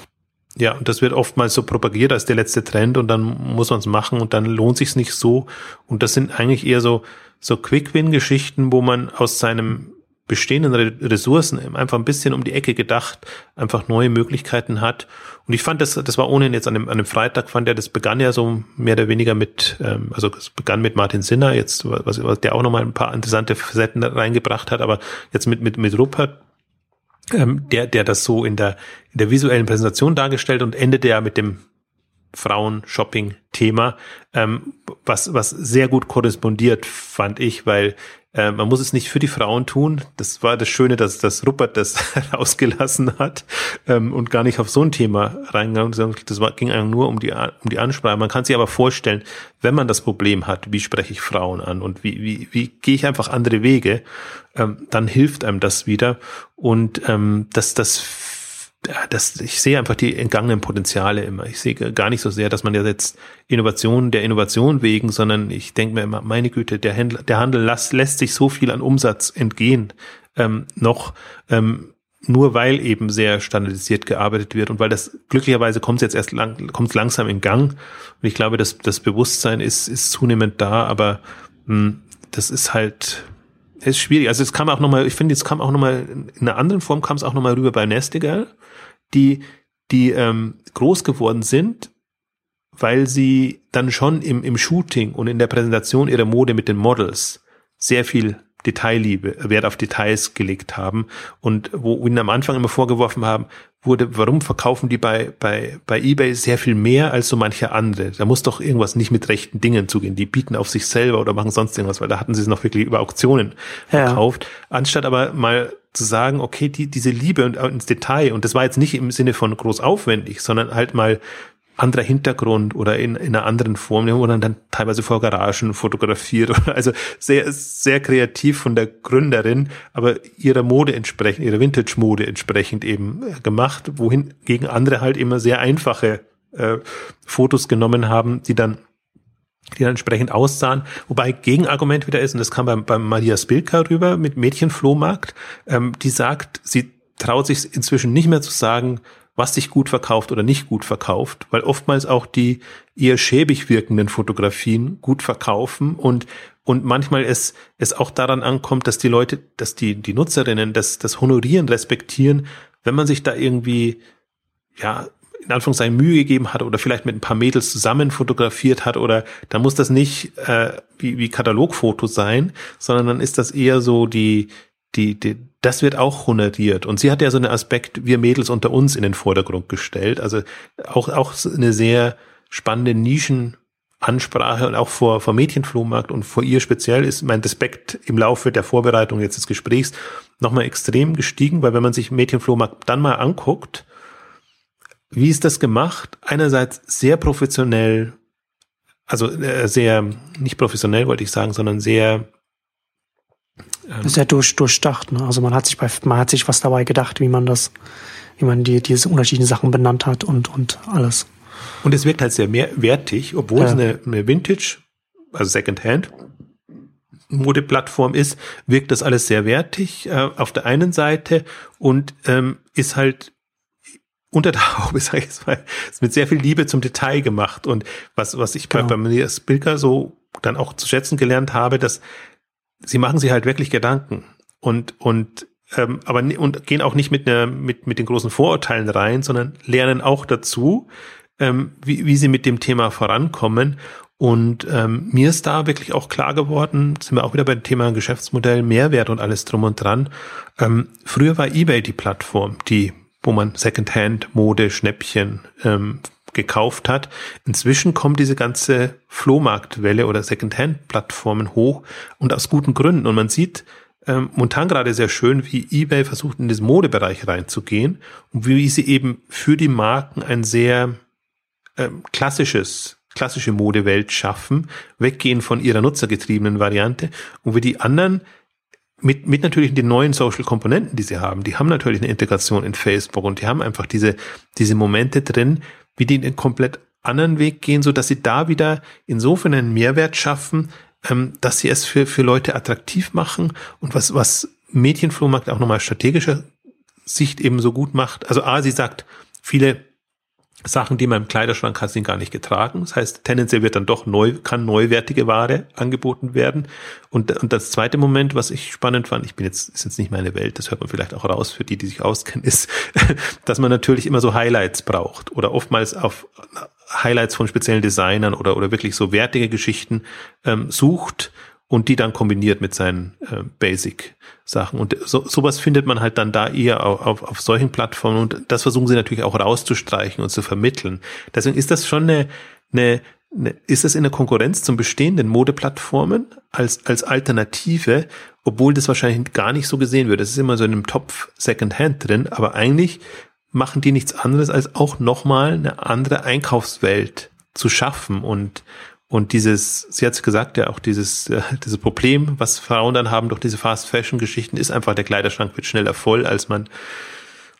Ja, und das wird oftmals so propagiert als der letzte Trend und dann muss man es machen und dann lohnt sich's nicht so. Und das sind eigentlich eher so so Quick-Win-Geschichten, wo man aus seinem bestehenden Ressourcen einfach ein bisschen um die Ecke gedacht, einfach neue Möglichkeiten hat. Und ich fand das, das war ohnehin jetzt an dem, an dem Freitag, fand er, das begann ja so mehr oder weniger mit, ähm, also es begann mit Martin Sinner, jetzt, was, was der auch nochmal ein paar interessante Facetten reingebracht hat, aber jetzt mit, mit, mit Rupert, ähm, der, der das so in der, in der visuellen Präsentation dargestellt und endete ja mit dem Frauen-Shopping-Thema, ähm, was, was sehr gut korrespondiert, fand ich, weil äh, man muss es nicht für die Frauen tun. Das war das Schöne, dass, dass Rupert das <laughs> rausgelassen hat ähm, und gar nicht auf so ein Thema reingegangen ist. Das war, ging eigentlich nur um die, um die Ansprache. Man kann sich aber vorstellen, wenn man das Problem hat, wie spreche ich Frauen an und wie, wie, wie gehe ich einfach andere Wege, ähm, dann hilft einem das wieder. Und ähm, das, das das, ich sehe einfach die entgangenen Potenziale immer. Ich sehe gar nicht so sehr, dass man ja jetzt Innovation der Innovation wegen, sondern ich denke mir immer, meine Güte, der Händler, der Handel lässt, lässt sich so viel an Umsatz entgehen, ähm, noch, ähm, nur weil eben sehr standardisiert gearbeitet wird und weil das glücklicherweise kommt jetzt erst lang, kommt langsam in Gang. Und ich glaube, dass das Bewusstsein ist, ist zunehmend da, aber mh, hm, das ist halt, ist schwierig. Also es kam auch nochmal, ich finde, es kam auch nochmal, in einer anderen Form kam es auch nochmal rüber bei Nestigal die, die ähm, groß geworden sind, weil sie dann schon im, im Shooting und in der Präsentation ihrer Mode mit den Models sehr viel Detailliebe, Wert auf Details gelegt haben und wo ihnen am Anfang immer vorgeworfen haben, wurde, warum verkaufen die bei, bei, bei eBay sehr viel mehr als so manche andere? Da muss doch irgendwas nicht mit rechten Dingen zugehen. Die bieten auf sich selber oder machen sonst irgendwas, weil da hatten sie es noch wirklich über Auktionen verkauft. Ja. Anstatt aber mal zu sagen, okay, die, diese Liebe und ins Detail, und das war jetzt nicht im Sinne von groß aufwendig, sondern halt mal anderer Hintergrund oder in, in einer anderen Form, wo man dann teilweise vor Garagen fotografiert. Also sehr, sehr kreativ von der Gründerin, aber ihrer Mode entsprechend, ihrer Vintage-Mode entsprechend eben äh, gemacht, wohin gegen andere halt immer sehr einfache äh, Fotos genommen haben, die dann die dann entsprechend aussahen. Wobei Gegenargument wieder ist, und das kam beim, beim Maria Spilka rüber mit Mädchenflohmarkt, ähm, die sagt, sie traut sich inzwischen nicht mehr zu sagen, was sich gut verkauft oder nicht gut verkauft, weil oftmals auch die eher schäbig wirkenden Fotografien gut verkaufen und und manchmal es es auch daran ankommt, dass die Leute, dass die die Nutzerinnen das das honorieren, respektieren, wenn man sich da irgendwie ja in Anführungszeichen Mühe gegeben hat oder vielleicht mit ein paar Mädels zusammen fotografiert hat oder dann muss das nicht äh, wie, wie Katalogfoto sein, sondern dann ist das eher so die die, die, das wird auch honoriert. Und sie hat ja so einen Aspekt, wir Mädels unter uns in den Vordergrund gestellt. Also auch, auch eine sehr spannende Nischen Ansprache und auch vor, vor Mädchenflohmarkt und vor ihr speziell ist mein Respekt im Laufe der Vorbereitung jetzt des Gesprächs nochmal extrem gestiegen, weil wenn man sich Mädchenflohmarkt dann mal anguckt, wie ist das gemacht? Einerseits sehr professionell, also äh, sehr, nicht professionell wollte ich sagen, sondern sehr ähm, sehr durch, durchdacht. Ne? Also man hat sich bei, man hat sich was dabei gedacht, wie man das, wie man die, diese unterschiedlichen Sachen benannt hat und, und alles. Und es wirkt halt sehr mehr wertig, obwohl ja. es eine, eine Vintage, also Secondhand, Modeplattform ist, wirkt das alles sehr wertig äh, auf der einen Seite und ähm, ist halt unter der Haube, <laughs> sag ich jetzt mal, ist mit sehr viel Liebe zum Detail gemacht. Und was, was ich genau. bei, bei Matthias Bilker so dann auch zu schätzen gelernt habe, dass sie machen sich halt wirklich Gedanken und, und ähm, aber und gehen auch nicht mit, einer, mit, mit den großen Vorurteilen rein, sondern lernen auch dazu, ähm, wie, wie sie mit dem Thema vorankommen. Und ähm, mir ist da wirklich auch klar geworden, sind wir auch wieder beim Thema Geschäftsmodell, Mehrwert und alles drum und dran. Ähm, früher war eBay die Plattform, die, wo man Secondhand, Mode, Schnäppchen ähm, gekauft hat. Inzwischen kommt diese ganze Flohmarktwelle oder Secondhand-Plattformen hoch und aus guten Gründen. Und man sieht ähm, momentan gerade sehr schön, wie eBay versucht, in diesen Modebereich reinzugehen und wie sie eben für die Marken ein sehr ähm, klassisches klassische Modewelt schaffen, weggehen von ihrer nutzergetriebenen Variante und wie die anderen mit, mit natürlich den neuen Social Komponenten, die sie haben, die haben natürlich eine Integration in Facebook und die haben einfach diese, diese Momente drin, wie die einen komplett anderen Weg gehen, so dass sie da wieder insofern einen Mehrwert schaffen, ähm, dass sie es für, für Leute attraktiv machen und was, was Mädchenflohmarkt auch nochmal strategischer Sicht eben so gut macht. Also A, sie sagt, viele Sachen, die man im Kleiderschrank hat, sind gar nicht getragen. Das heißt, tendenziell wird dann doch neu, kann neuwertige Ware angeboten werden. Und, und das zweite Moment, was ich spannend fand, ich bin jetzt, ist jetzt nicht meine Welt, das hört man vielleicht auch raus für die, die sich auskennen, ist, <laughs> dass man natürlich immer so Highlights braucht oder oftmals auf Highlights von speziellen Designern oder, oder wirklich so wertige Geschichten ähm, sucht und die dann kombiniert mit seinen äh, Basic-Sachen. Und so, sowas findet man halt dann da eher auf, auf, auf solchen Plattformen und das versuchen sie natürlich auch rauszustreichen und zu vermitteln. Deswegen ist das schon eine, eine, eine ist das in der Konkurrenz zum bestehenden Modeplattformen als, als Alternative, obwohl das wahrscheinlich gar nicht so gesehen wird. Das ist immer so in einem Topf Secondhand drin, aber eigentlich machen die nichts anderes als auch nochmal eine andere Einkaufswelt zu schaffen und und dieses, sie hat es gesagt, ja auch dieses, äh, dieses Problem, was Frauen dann haben durch diese Fast-Fashion-Geschichten, ist einfach, der Kleiderschrank wird schneller voll, als man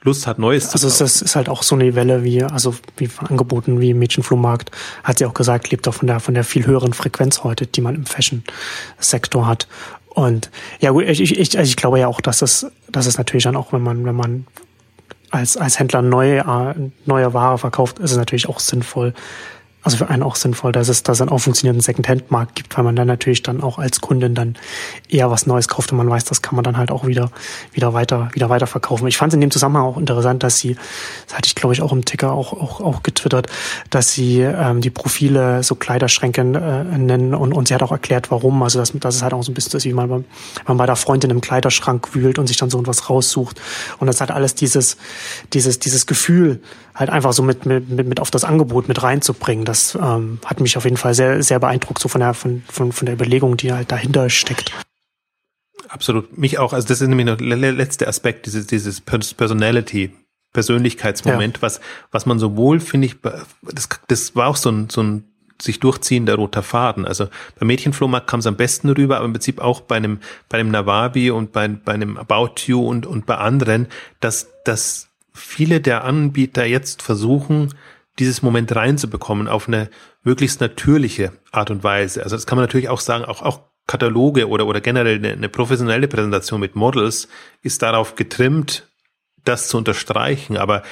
Lust hat, Neues also zu. Also es ist halt auch so eine Welle wie, also wie von Angeboten wie Mädchenflohmarkt, hat sie auch gesagt, lebt auch von der, von der viel höheren Frequenz heute, die man im Fashion-Sektor hat. Und ja gut, ich, ich, also ich glaube ja auch, dass es, dass es natürlich dann auch, wenn man, wenn man als, als Händler neue, äh, neue Ware verkauft, ist es natürlich auch sinnvoll, also für einen auch sinnvoll, dass es da dann auch funktionierenden Second-Hand-Markt gibt, weil man dann natürlich dann auch als Kundin dann eher was Neues kauft und man weiß, das kann man dann halt auch wieder, wieder weiter, wieder weiter verkaufen. Ich fand es in dem Zusammenhang auch interessant, dass sie, das hatte ich glaube ich auch im Ticker auch, auch, auch getwittert, dass sie ähm, die Profile so Kleiderschränke äh, nennen und, und sie hat auch erklärt, warum. Also dass, dass es halt auch so ein bisschen ist, wie man, wenn man bei der Freundin im Kleiderschrank wühlt und sich dann so etwas raussucht. Und das hat alles dieses, dieses, dieses Gefühl, halt einfach so mit, mit, mit auf das Angebot mit reinzubringen. Das ähm, hat mich auf jeden Fall sehr, sehr beeindruckt, so von der, von, von, von der Überlegung, die halt dahinter steckt. Absolut. Mich auch. Also das ist nämlich der letzte Aspekt, dieses, dieses Personality, Persönlichkeitsmoment, ja. was, was man sowohl, finde ich, das, das war auch so ein, so ein sich durchziehender roter Faden. Also beim Mädchenflohmarkt kam es am besten rüber, aber im Prinzip auch bei einem, bei einem Nawabi und bei, bei einem About You und, und bei anderen, dass, dass viele der Anbieter jetzt versuchen, dieses Moment reinzubekommen auf eine möglichst natürliche Art und Weise. Also das kann man natürlich auch sagen, auch, auch Kataloge oder, oder generell eine, eine professionelle Präsentation mit Models ist darauf getrimmt, das zu unterstreichen. Aber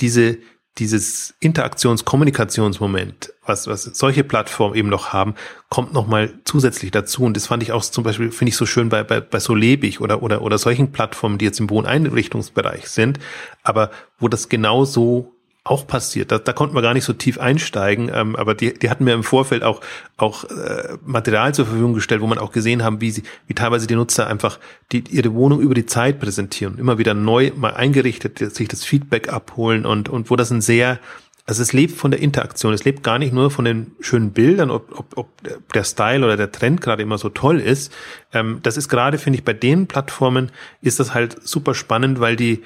diese, dieses Interaktions-Kommunikationsmoment, was, was solche Plattformen eben noch haben, kommt nochmal zusätzlich dazu. Und das fand ich auch zum Beispiel, finde ich so schön bei, bei, bei so lebig oder, oder, oder solchen Plattformen, die jetzt im Wohneinrichtungsbereich sind, aber wo das genauso auch passiert. Da, da konnten wir gar nicht so tief einsteigen, ähm, aber die, die hatten mir im Vorfeld auch auch äh, Material zur Verfügung gestellt, wo man auch gesehen haben, wie sie, wie teilweise die Nutzer einfach die, ihre Wohnung über die Zeit präsentieren, immer wieder neu mal eingerichtet, sich das Feedback abholen und und wo das ein sehr Also es lebt von der Interaktion, es lebt gar nicht nur von den schönen Bildern, ob, ob, ob der Style oder der Trend gerade immer so toll ist. Ähm, das ist gerade, finde ich, bei den Plattformen ist das halt super spannend, weil die,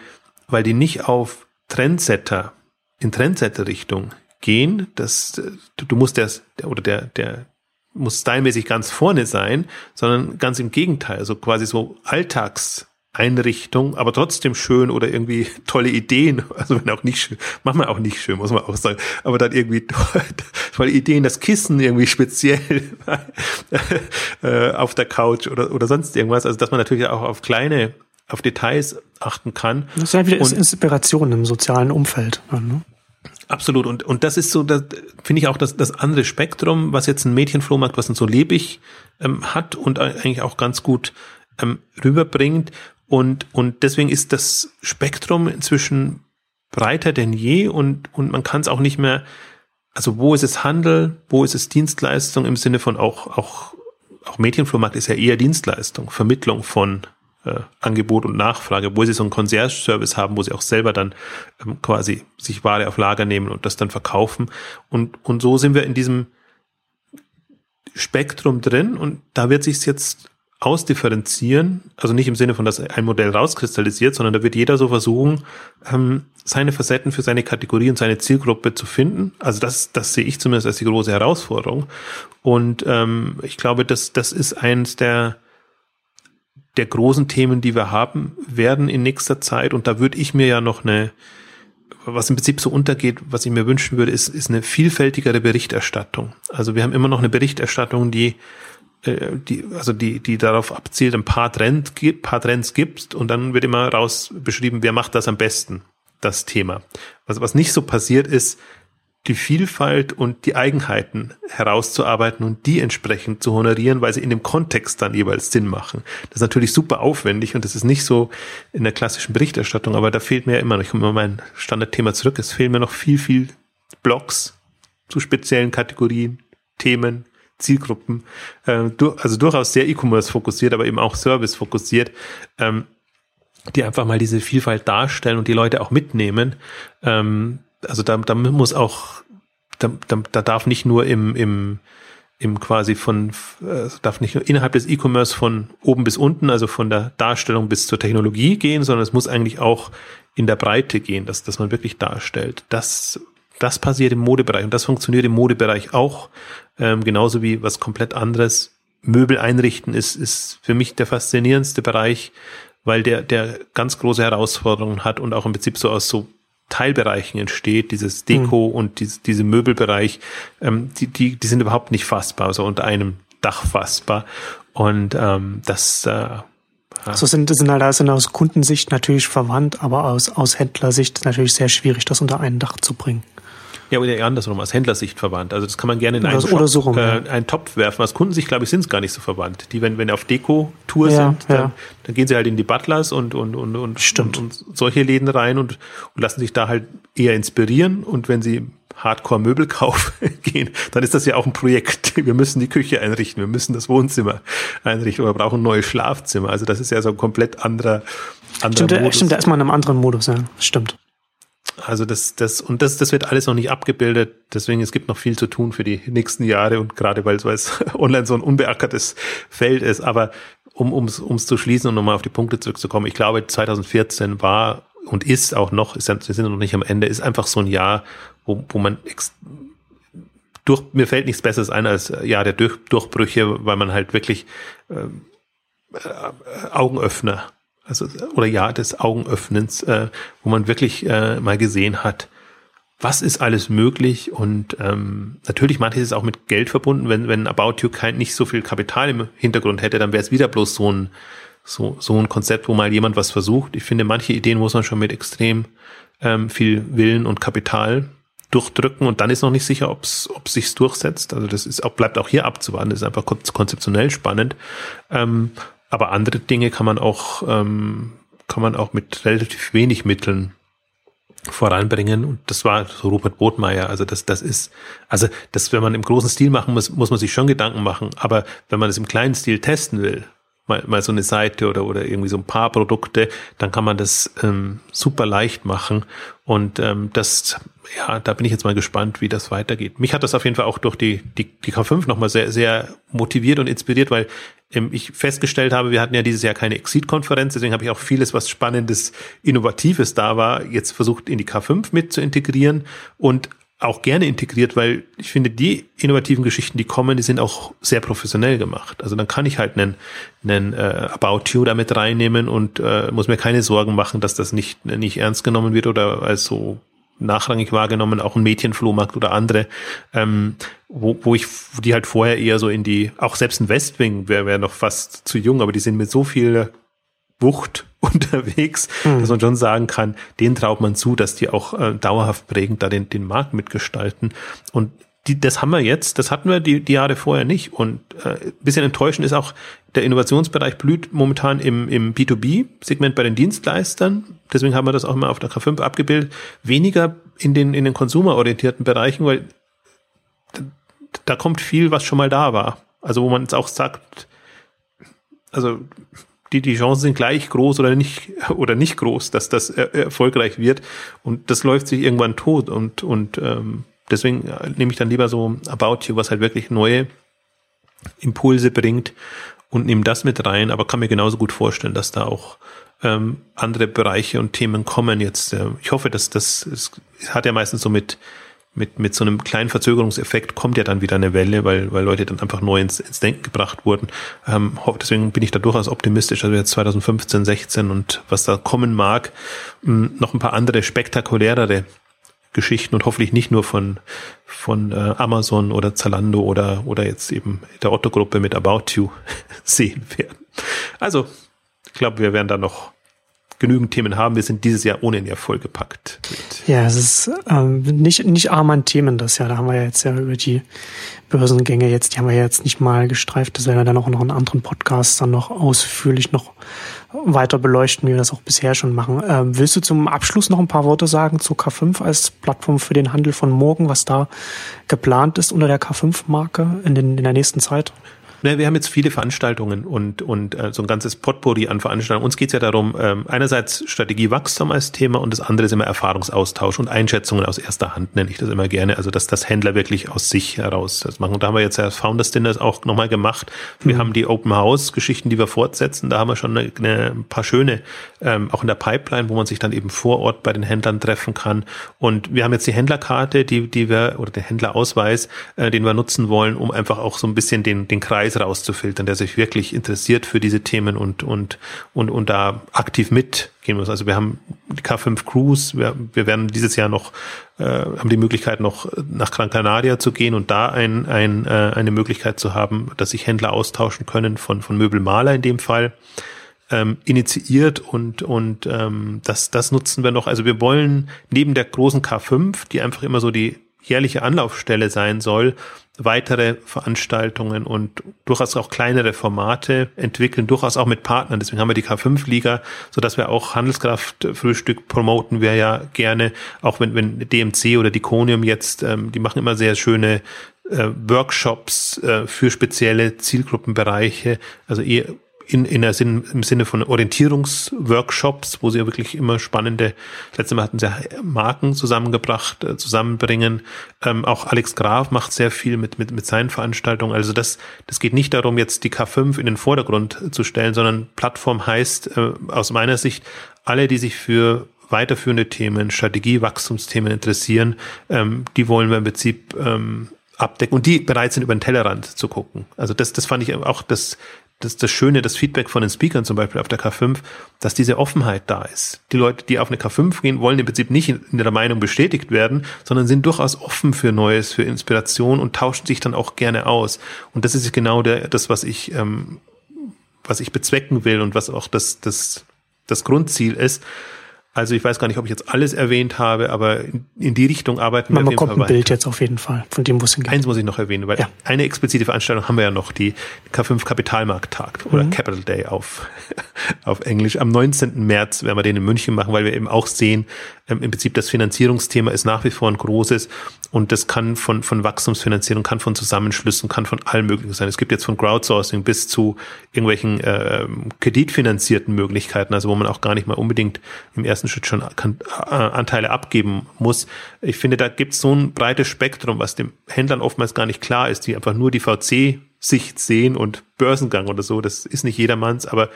weil die nicht auf Trendsetter, in Trendsetter-Richtung gehen. Das, du, du musst das, oder der, der muss stylmäßig ganz vorne sein, sondern ganz im Gegenteil, also quasi so Alltags Einrichtung, aber trotzdem schön oder irgendwie <laughs> tolle Ideen, also wenn auch nicht schön, wir auch nicht schön, muss man auch sagen, aber dann irgendwie <laughs> tolle Ideen, das Kissen irgendwie speziell <laughs> äh, auf der Couch oder, oder sonst irgendwas, also dass man natürlich auch auf kleine, auf Details achten kann. Das ist ja wieder und, Inspiration im sozialen Umfeld. Ne? Absolut. Und, und das ist so, das finde ich auch das, das andere Spektrum, was jetzt ein Mädchenflohmarkt, was dann so lebig ähm, hat und eigentlich auch ganz gut ähm, rüberbringt. Und, und deswegen ist das Spektrum inzwischen breiter denn je und, und man kann es auch nicht mehr, also wo ist es Handel, wo ist es Dienstleistung im Sinne von auch, auch, auch Mädchenflohmarkt ist ja eher Dienstleistung, Vermittlung von äh, Angebot und Nachfrage, wo sie so einen Concierge-Service haben, wo sie auch selber dann ähm, quasi sich Ware auf Lager nehmen und das dann verkaufen. Und, und so sind wir in diesem Spektrum drin und da wird sich jetzt ausdifferenzieren, also nicht im Sinne von, dass ein Modell rauskristallisiert, sondern da wird jeder so versuchen, ähm, seine Facetten für seine Kategorie und seine Zielgruppe zu finden. Also das, das sehe ich zumindest als die große Herausforderung. Und ähm, ich glaube, dass das ist eins der der großen Themen, die wir haben werden in nächster Zeit. Und da würde ich mir ja noch eine, was im Prinzip so untergeht, was ich mir wünschen würde, ist, ist eine vielfältigere Berichterstattung. Also wir haben immer noch eine Berichterstattung, die äh, die, also die, die darauf abzielt, ein paar Trends, paar Trends gibt und dann wird immer raus beschrieben, wer macht das am besten, das Thema. Was, was nicht so passiert ist, die Vielfalt und die Eigenheiten herauszuarbeiten und die entsprechend zu honorieren, weil sie in dem Kontext dann jeweils Sinn machen. Das ist natürlich super aufwendig und das ist nicht so in der klassischen Berichterstattung, aber da fehlt mir ja immer noch, ich komme immer mein Standardthema zurück, es fehlen mir noch viel, viel Blogs zu speziellen Kategorien, Themen, Zielgruppen, äh, also durchaus sehr E-Commerce fokussiert, aber eben auch Service fokussiert, ähm, die einfach mal diese Vielfalt darstellen und die Leute auch mitnehmen. Ähm, also da, da muss auch, da, da, da darf nicht nur im, im, im quasi von, äh, darf nicht nur innerhalb des E-Commerce von oben bis unten, also von der Darstellung bis zur Technologie gehen, sondern es muss eigentlich auch in der Breite gehen, dass, dass man wirklich darstellt. Das das passiert im Modebereich und das funktioniert im Modebereich auch, ähm, genauso wie was komplett anderes. Möbel einrichten ist, ist für mich der faszinierendste Bereich, weil der, der ganz große Herausforderungen hat und auch im Prinzip so aus so Teilbereichen entsteht, dieses Deko mhm. und diese, diese Möbelbereich, ähm, die, die, die sind überhaupt nicht fassbar, also unter einem Dach fassbar. Und ähm, das äh, also sind, sind halt sind aus Kundensicht natürlich verwandt, aber aus, aus Händlersicht natürlich sehr schwierig, das unter ein Dach zu bringen. Ja, oder eher andersrum, aus Händlersicht verwandt. Also das kann man gerne in einen, oder, oder so rum, äh, einen Topf werfen. Aus Kundensicht, glaube ich, sind es gar nicht so verwandt. Die, wenn, wenn auf Deko-Tour ja, sind, dann, ja. dann, gehen sie halt in die Butlers und, und, und, und, Stimmt. und, und solche Läden rein und, und lassen sich da halt eher inspirieren. Und wenn sie Hardcore-Möbelkauf <laughs> gehen, dann ist das ja auch ein Projekt. Wir müssen die Küche einrichten, wir müssen das Wohnzimmer einrichten oder brauchen ein neues Schlafzimmer. Also das ist ja so ein komplett anderer, anderer stimmt, Modus. Stimmt, da ist man in einem anderen Modus, ja. Stimmt. Also das, das, und das, das wird alles noch nicht abgebildet. Deswegen, es gibt noch viel zu tun für die nächsten Jahre und gerade weil es <laughs> online so ein unbeackertes Feld ist. Aber um ums ums zu schließen und nochmal auf die Punkte zurückzukommen, ich glaube, 2014 war und ist auch noch, ist, wir sind noch nicht am Ende, ist einfach so ein Jahr, wo, wo man durch, mir fällt nichts Besseres ein als ja der durch, Durchbrüche, weil man halt wirklich ähm, äh, Augenöffner also oder ja des Augenöffnens, äh, wo man wirklich äh, mal gesehen hat, was ist alles möglich und ähm, natürlich manches ist auch mit Geld verbunden. Wenn wenn About You kein nicht so viel Kapital im Hintergrund hätte, dann wäre es wieder bloß so ein so so ein Konzept, wo mal jemand was versucht. Ich finde, manche Ideen muss man schon mit extrem ähm, viel Willen und Kapital durchdrücken und dann ist noch nicht sicher, ob es ob sich's durchsetzt. Also das ist auch bleibt auch hier abzuwarten. Das ist einfach konzeptionell spannend. Ähm, aber andere Dinge kann man auch, ähm, kann man auch mit relativ wenig Mitteln voranbringen. Und das war so Rupert Botmeier. Also das, das ist, also das, wenn man im großen Stil machen muss, muss man sich schon Gedanken machen. Aber wenn man es im kleinen Stil testen will, mal, mal so eine Seite oder, oder irgendwie so ein paar Produkte, dann kann man das ähm, super leicht machen. Und ähm, das, ja, da bin ich jetzt mal gespannt, wie das weitergeht. Mich hat das auf jeden Fall auch durch die, die, die K5 nochmal sehr, sehr motiviert und inspiriert, weil ähm, ich festgestellt habe, wir hatten ja dieses Jahr keine Exit-Konferenz, deswegen habe ich auch vieles, was Spannendes, Innovatives da war, jetzt versucht in die K5 mit zu integrieren und auch gerne integriert, weil ich finde, die innovativen Geschichten, die kommen, die sind auch sehr professionell gemacht. Also dann kann ich halt einen, einen äh, About You damit reinnehmen und äh, muss mir keine Sorgen machen, dass das nicht, nicht ernst genommen wird oder als so nachrangig wahrgenommen, auch ein Mädchenflohmarkt oder andere, ähm, wo, wo ich die halt vorher eher so in die, auch selbst ein Westwing wäre wär noch fast zu jung, aber die sind mit so viel Wucht <laughs> unterwegs, mhm. dass man schon sagen kann, denen traut man zu, dass die auch äh, dauerhaft prägend da den, den Markt mitgestalten. Und die, das haben wir jetzt, das hatten wir die, die Jahre vorher nicht. Und äh, bisschen enttäuschend ist auch, der Innovationsbereich blüht momentan im, im B2B-Segment bei den Dienstleistern. Deswegen haben wir das auch mal auf der K5 abgebildet. Weniger in den, in den konsumerorientierten Bereichen, weil da kommt viel, was schon mal da war. Also wo man jetzt auch sagt, also die, die Chancen sind gleich groß oder nicht, <laughs> oder nicht groß, dass das er, erfolgreich wird. Und das läuft sich irgendwann tot. Und, und ähm, deswegen äh, nehme ich dann lieber so About You, was halt wirklich neue Impulse bringt und nehme das mit rein, aber kann mir genauso gut vorstellen, dass da auch ähm, andere Bereiche und Themen kommen jetzt. Äh, ich hoffe, dass das, es hat ja meistens so mit mit, mit so einem kleinen Verzögerungseffekt kommt ja dann wieder eine Welle, weil, weil Leute dann einfach neu ins, ins Denken gebracht wurden. Ähm, deswegen bin ich da durchaus optimistisch, also jetzt 2015, 16 und was da kommen mag, hm, noch ein paar andere spektakulärere Geschichten und hoffentlich nicht nur von, von äh, Amazon oder Zalando oder, oder jetzt eben der Otto-Gruppe mit About You <laughs> sehen werden. Also, ich glaube, wir werden da noch genügend Themen haben. Wir sind dieses Jahr ohne Ende vollgepackt. Ja, es ist ähm, nicht, nicht arm an Themen das Jahr. Da haben wir ja jetzt ja über die Börsengänge jetzt, die haben wir ja jetzt nicht mal gestreift. Das werden wir dann auch noch in anderen Podcasts dann noch ausführlich noch weiter beleuchten, wie wir das auch bisher schon machen. Ähm, willst du zum Abschluss noch ein paar Worte sagen zu K5 als Plattform für den Handel von morgen, was da geplant ist unter der K5-Marke in, in der nächsten Zeit? Ne, wir haben jetzt viele Veranstaltungen und, und äh, so ein ganzes Potpourri an Veranstaltungen. Uns geht's ja darum, ähm, einerseits Strategie Wachstum als Thema und das andere ist immer Erfahrungsaustausch und Einschätzungen aus erster Hand, nenne ich das immer gerne. Also dass das Händler wirklich aus sich heraus das machen. Und da haben wir jetzt ja Founders Dinners auch nochmal gemacht. Wir mhm. haben die Open House Geschichten, die wir fortsetzen. Da haben wir schon eine, eine, ein paar schöne, ähm, auch in der Pipeline, wo man sich dann eben vor Ort bei den Händlern treffen kann. Und wir haben jetzt die Händlerkarte, die, die wir, oder den Händlerausweis, äh, den wir nutzen wollen, um einfach auch so ein bisschen den, den Kreis Kreis rauszufiltern, der sich wirklich interessiert für diese Themen und, und, und, und da aktiv mitgehen muss. Also wir haben die K5 Cruise, wir, wir werden dieses Jahr noch, äh, haben die Möglichkeit noch nach Gran Canaria zu gehen und da ein, ein, äh, eine Möglichkeit zu haben, dass sich Händler austauschen können von, von Möbelmaler in dem Fall ähm, initiiert und und ähm, das das nutzen wir noch. Also wir wollen neben der großen K5, die einfach immer so die jährliche Anlaufstelle sein soll, weitere Veranstaltungen und durchaus auch kleinere Formate entwickeln, durchaus auch mit Partnern. Deswegen haben wir die K5-Liga, so dass wir auch Handelskraft-Frühstück promoten wir ja gerne, auch wenn, wenn DMC oder Diconium jetzt, ähm, die machen immer sehr schöne äh, Workshops äh, für spezielle Zielgruppenbereiche, also eher in, in der Sinn, im Sinne von Orientierungsworkshops, wo sie ja wirklich immer spannende, letztes Mal hatten sie Marken zusammengebracht, äh, zusammenbringen. Ähm, auch Alex Graf macht sehr viel mit, mit, mit seinen Veranstaltungen. Also das, das geht nicht darum, jetzt die K5 in den Vordergrund zu stellen, sondern Plattform heißt äh, aus meiner Sicht, alle, die sich für weiterführende Themen, Strategie, Wachstumsthemen interessieren, ähm, die wollen wir im Prinzip ähm, abdecken und die bereit sind, über den Tellerrand zu gucken. Also das, das fand ich auch das, das, das Schöne, das Feedback von den Speakern zum Beispiel auf der K5, dass diese Offenheit da ist. Die Leute, die auf eine K5 gehen, wollen im Prinzip nicht in der Meinung bestätigt werden, sondern sind durchaus offen für Neues, für Inspiration und tauschen sich dann auch gerne aus. Und das ist genau der, das, was ich, ähm, was ich bezwecken will und was auch das, das, das Grundziel ist. Also ich weiß gar nicht, ob ich jetzt alles erwähnt habe, aber in die Richtung arbeiten wir Man auf jeden bekommt Fall ein Bild jetzt auf jeden Fall von dem, wo es hingeht. Eins muss ich noch erwähnen, weil ja. eine explizite Veranstaltung haben wir ja noch, die K5 Kapitalmarkttag oder mhm. Capital Day auf, <laughs> auf Englisch. Am 19. März werden wir den in München machen, weil wir eben auch sehen, ähm, im Prinzip das Finanzierungsthema ist nach wie vor ein großes und das kann von, von Wachstumsfinanzierung, kann von Zusammenschlüssen, kann von allem möglichen sein. Es gibt jetzt von Crowdsourcing bis zu irgendwelchen äh, kreditfinanzierten Möglichkeiten, also wo man auch gar nicht mal unbedingt im ersten Schritt schon kann, äh, Anteile abgeben muss. Ich finde, da gibt es so ein breites Spektrum, was dem Händlern oftmals gar nicht klar ist, die einfach nur die VC Sicht sehen und Börsengang oder so. Das ist nicht jedermanns, aber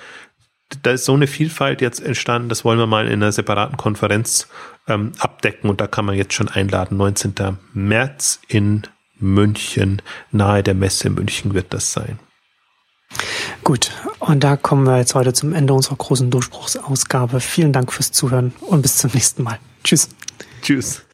da ist so eine Vielfalt jetzt entstanden, das wollen wir mal in einer separaten Konferenz ähm, abdecken und da kann man jetzt schon einladen. 19. März in München, nahe der Messe München wird das sein. Gut, und da kommen wir jetzt heute zum Ende unserer großen Durchbruchsausgabe. Vielen Dank fürs Zuhören und bis zum nächsten Mal. Tschüss. Tschüss.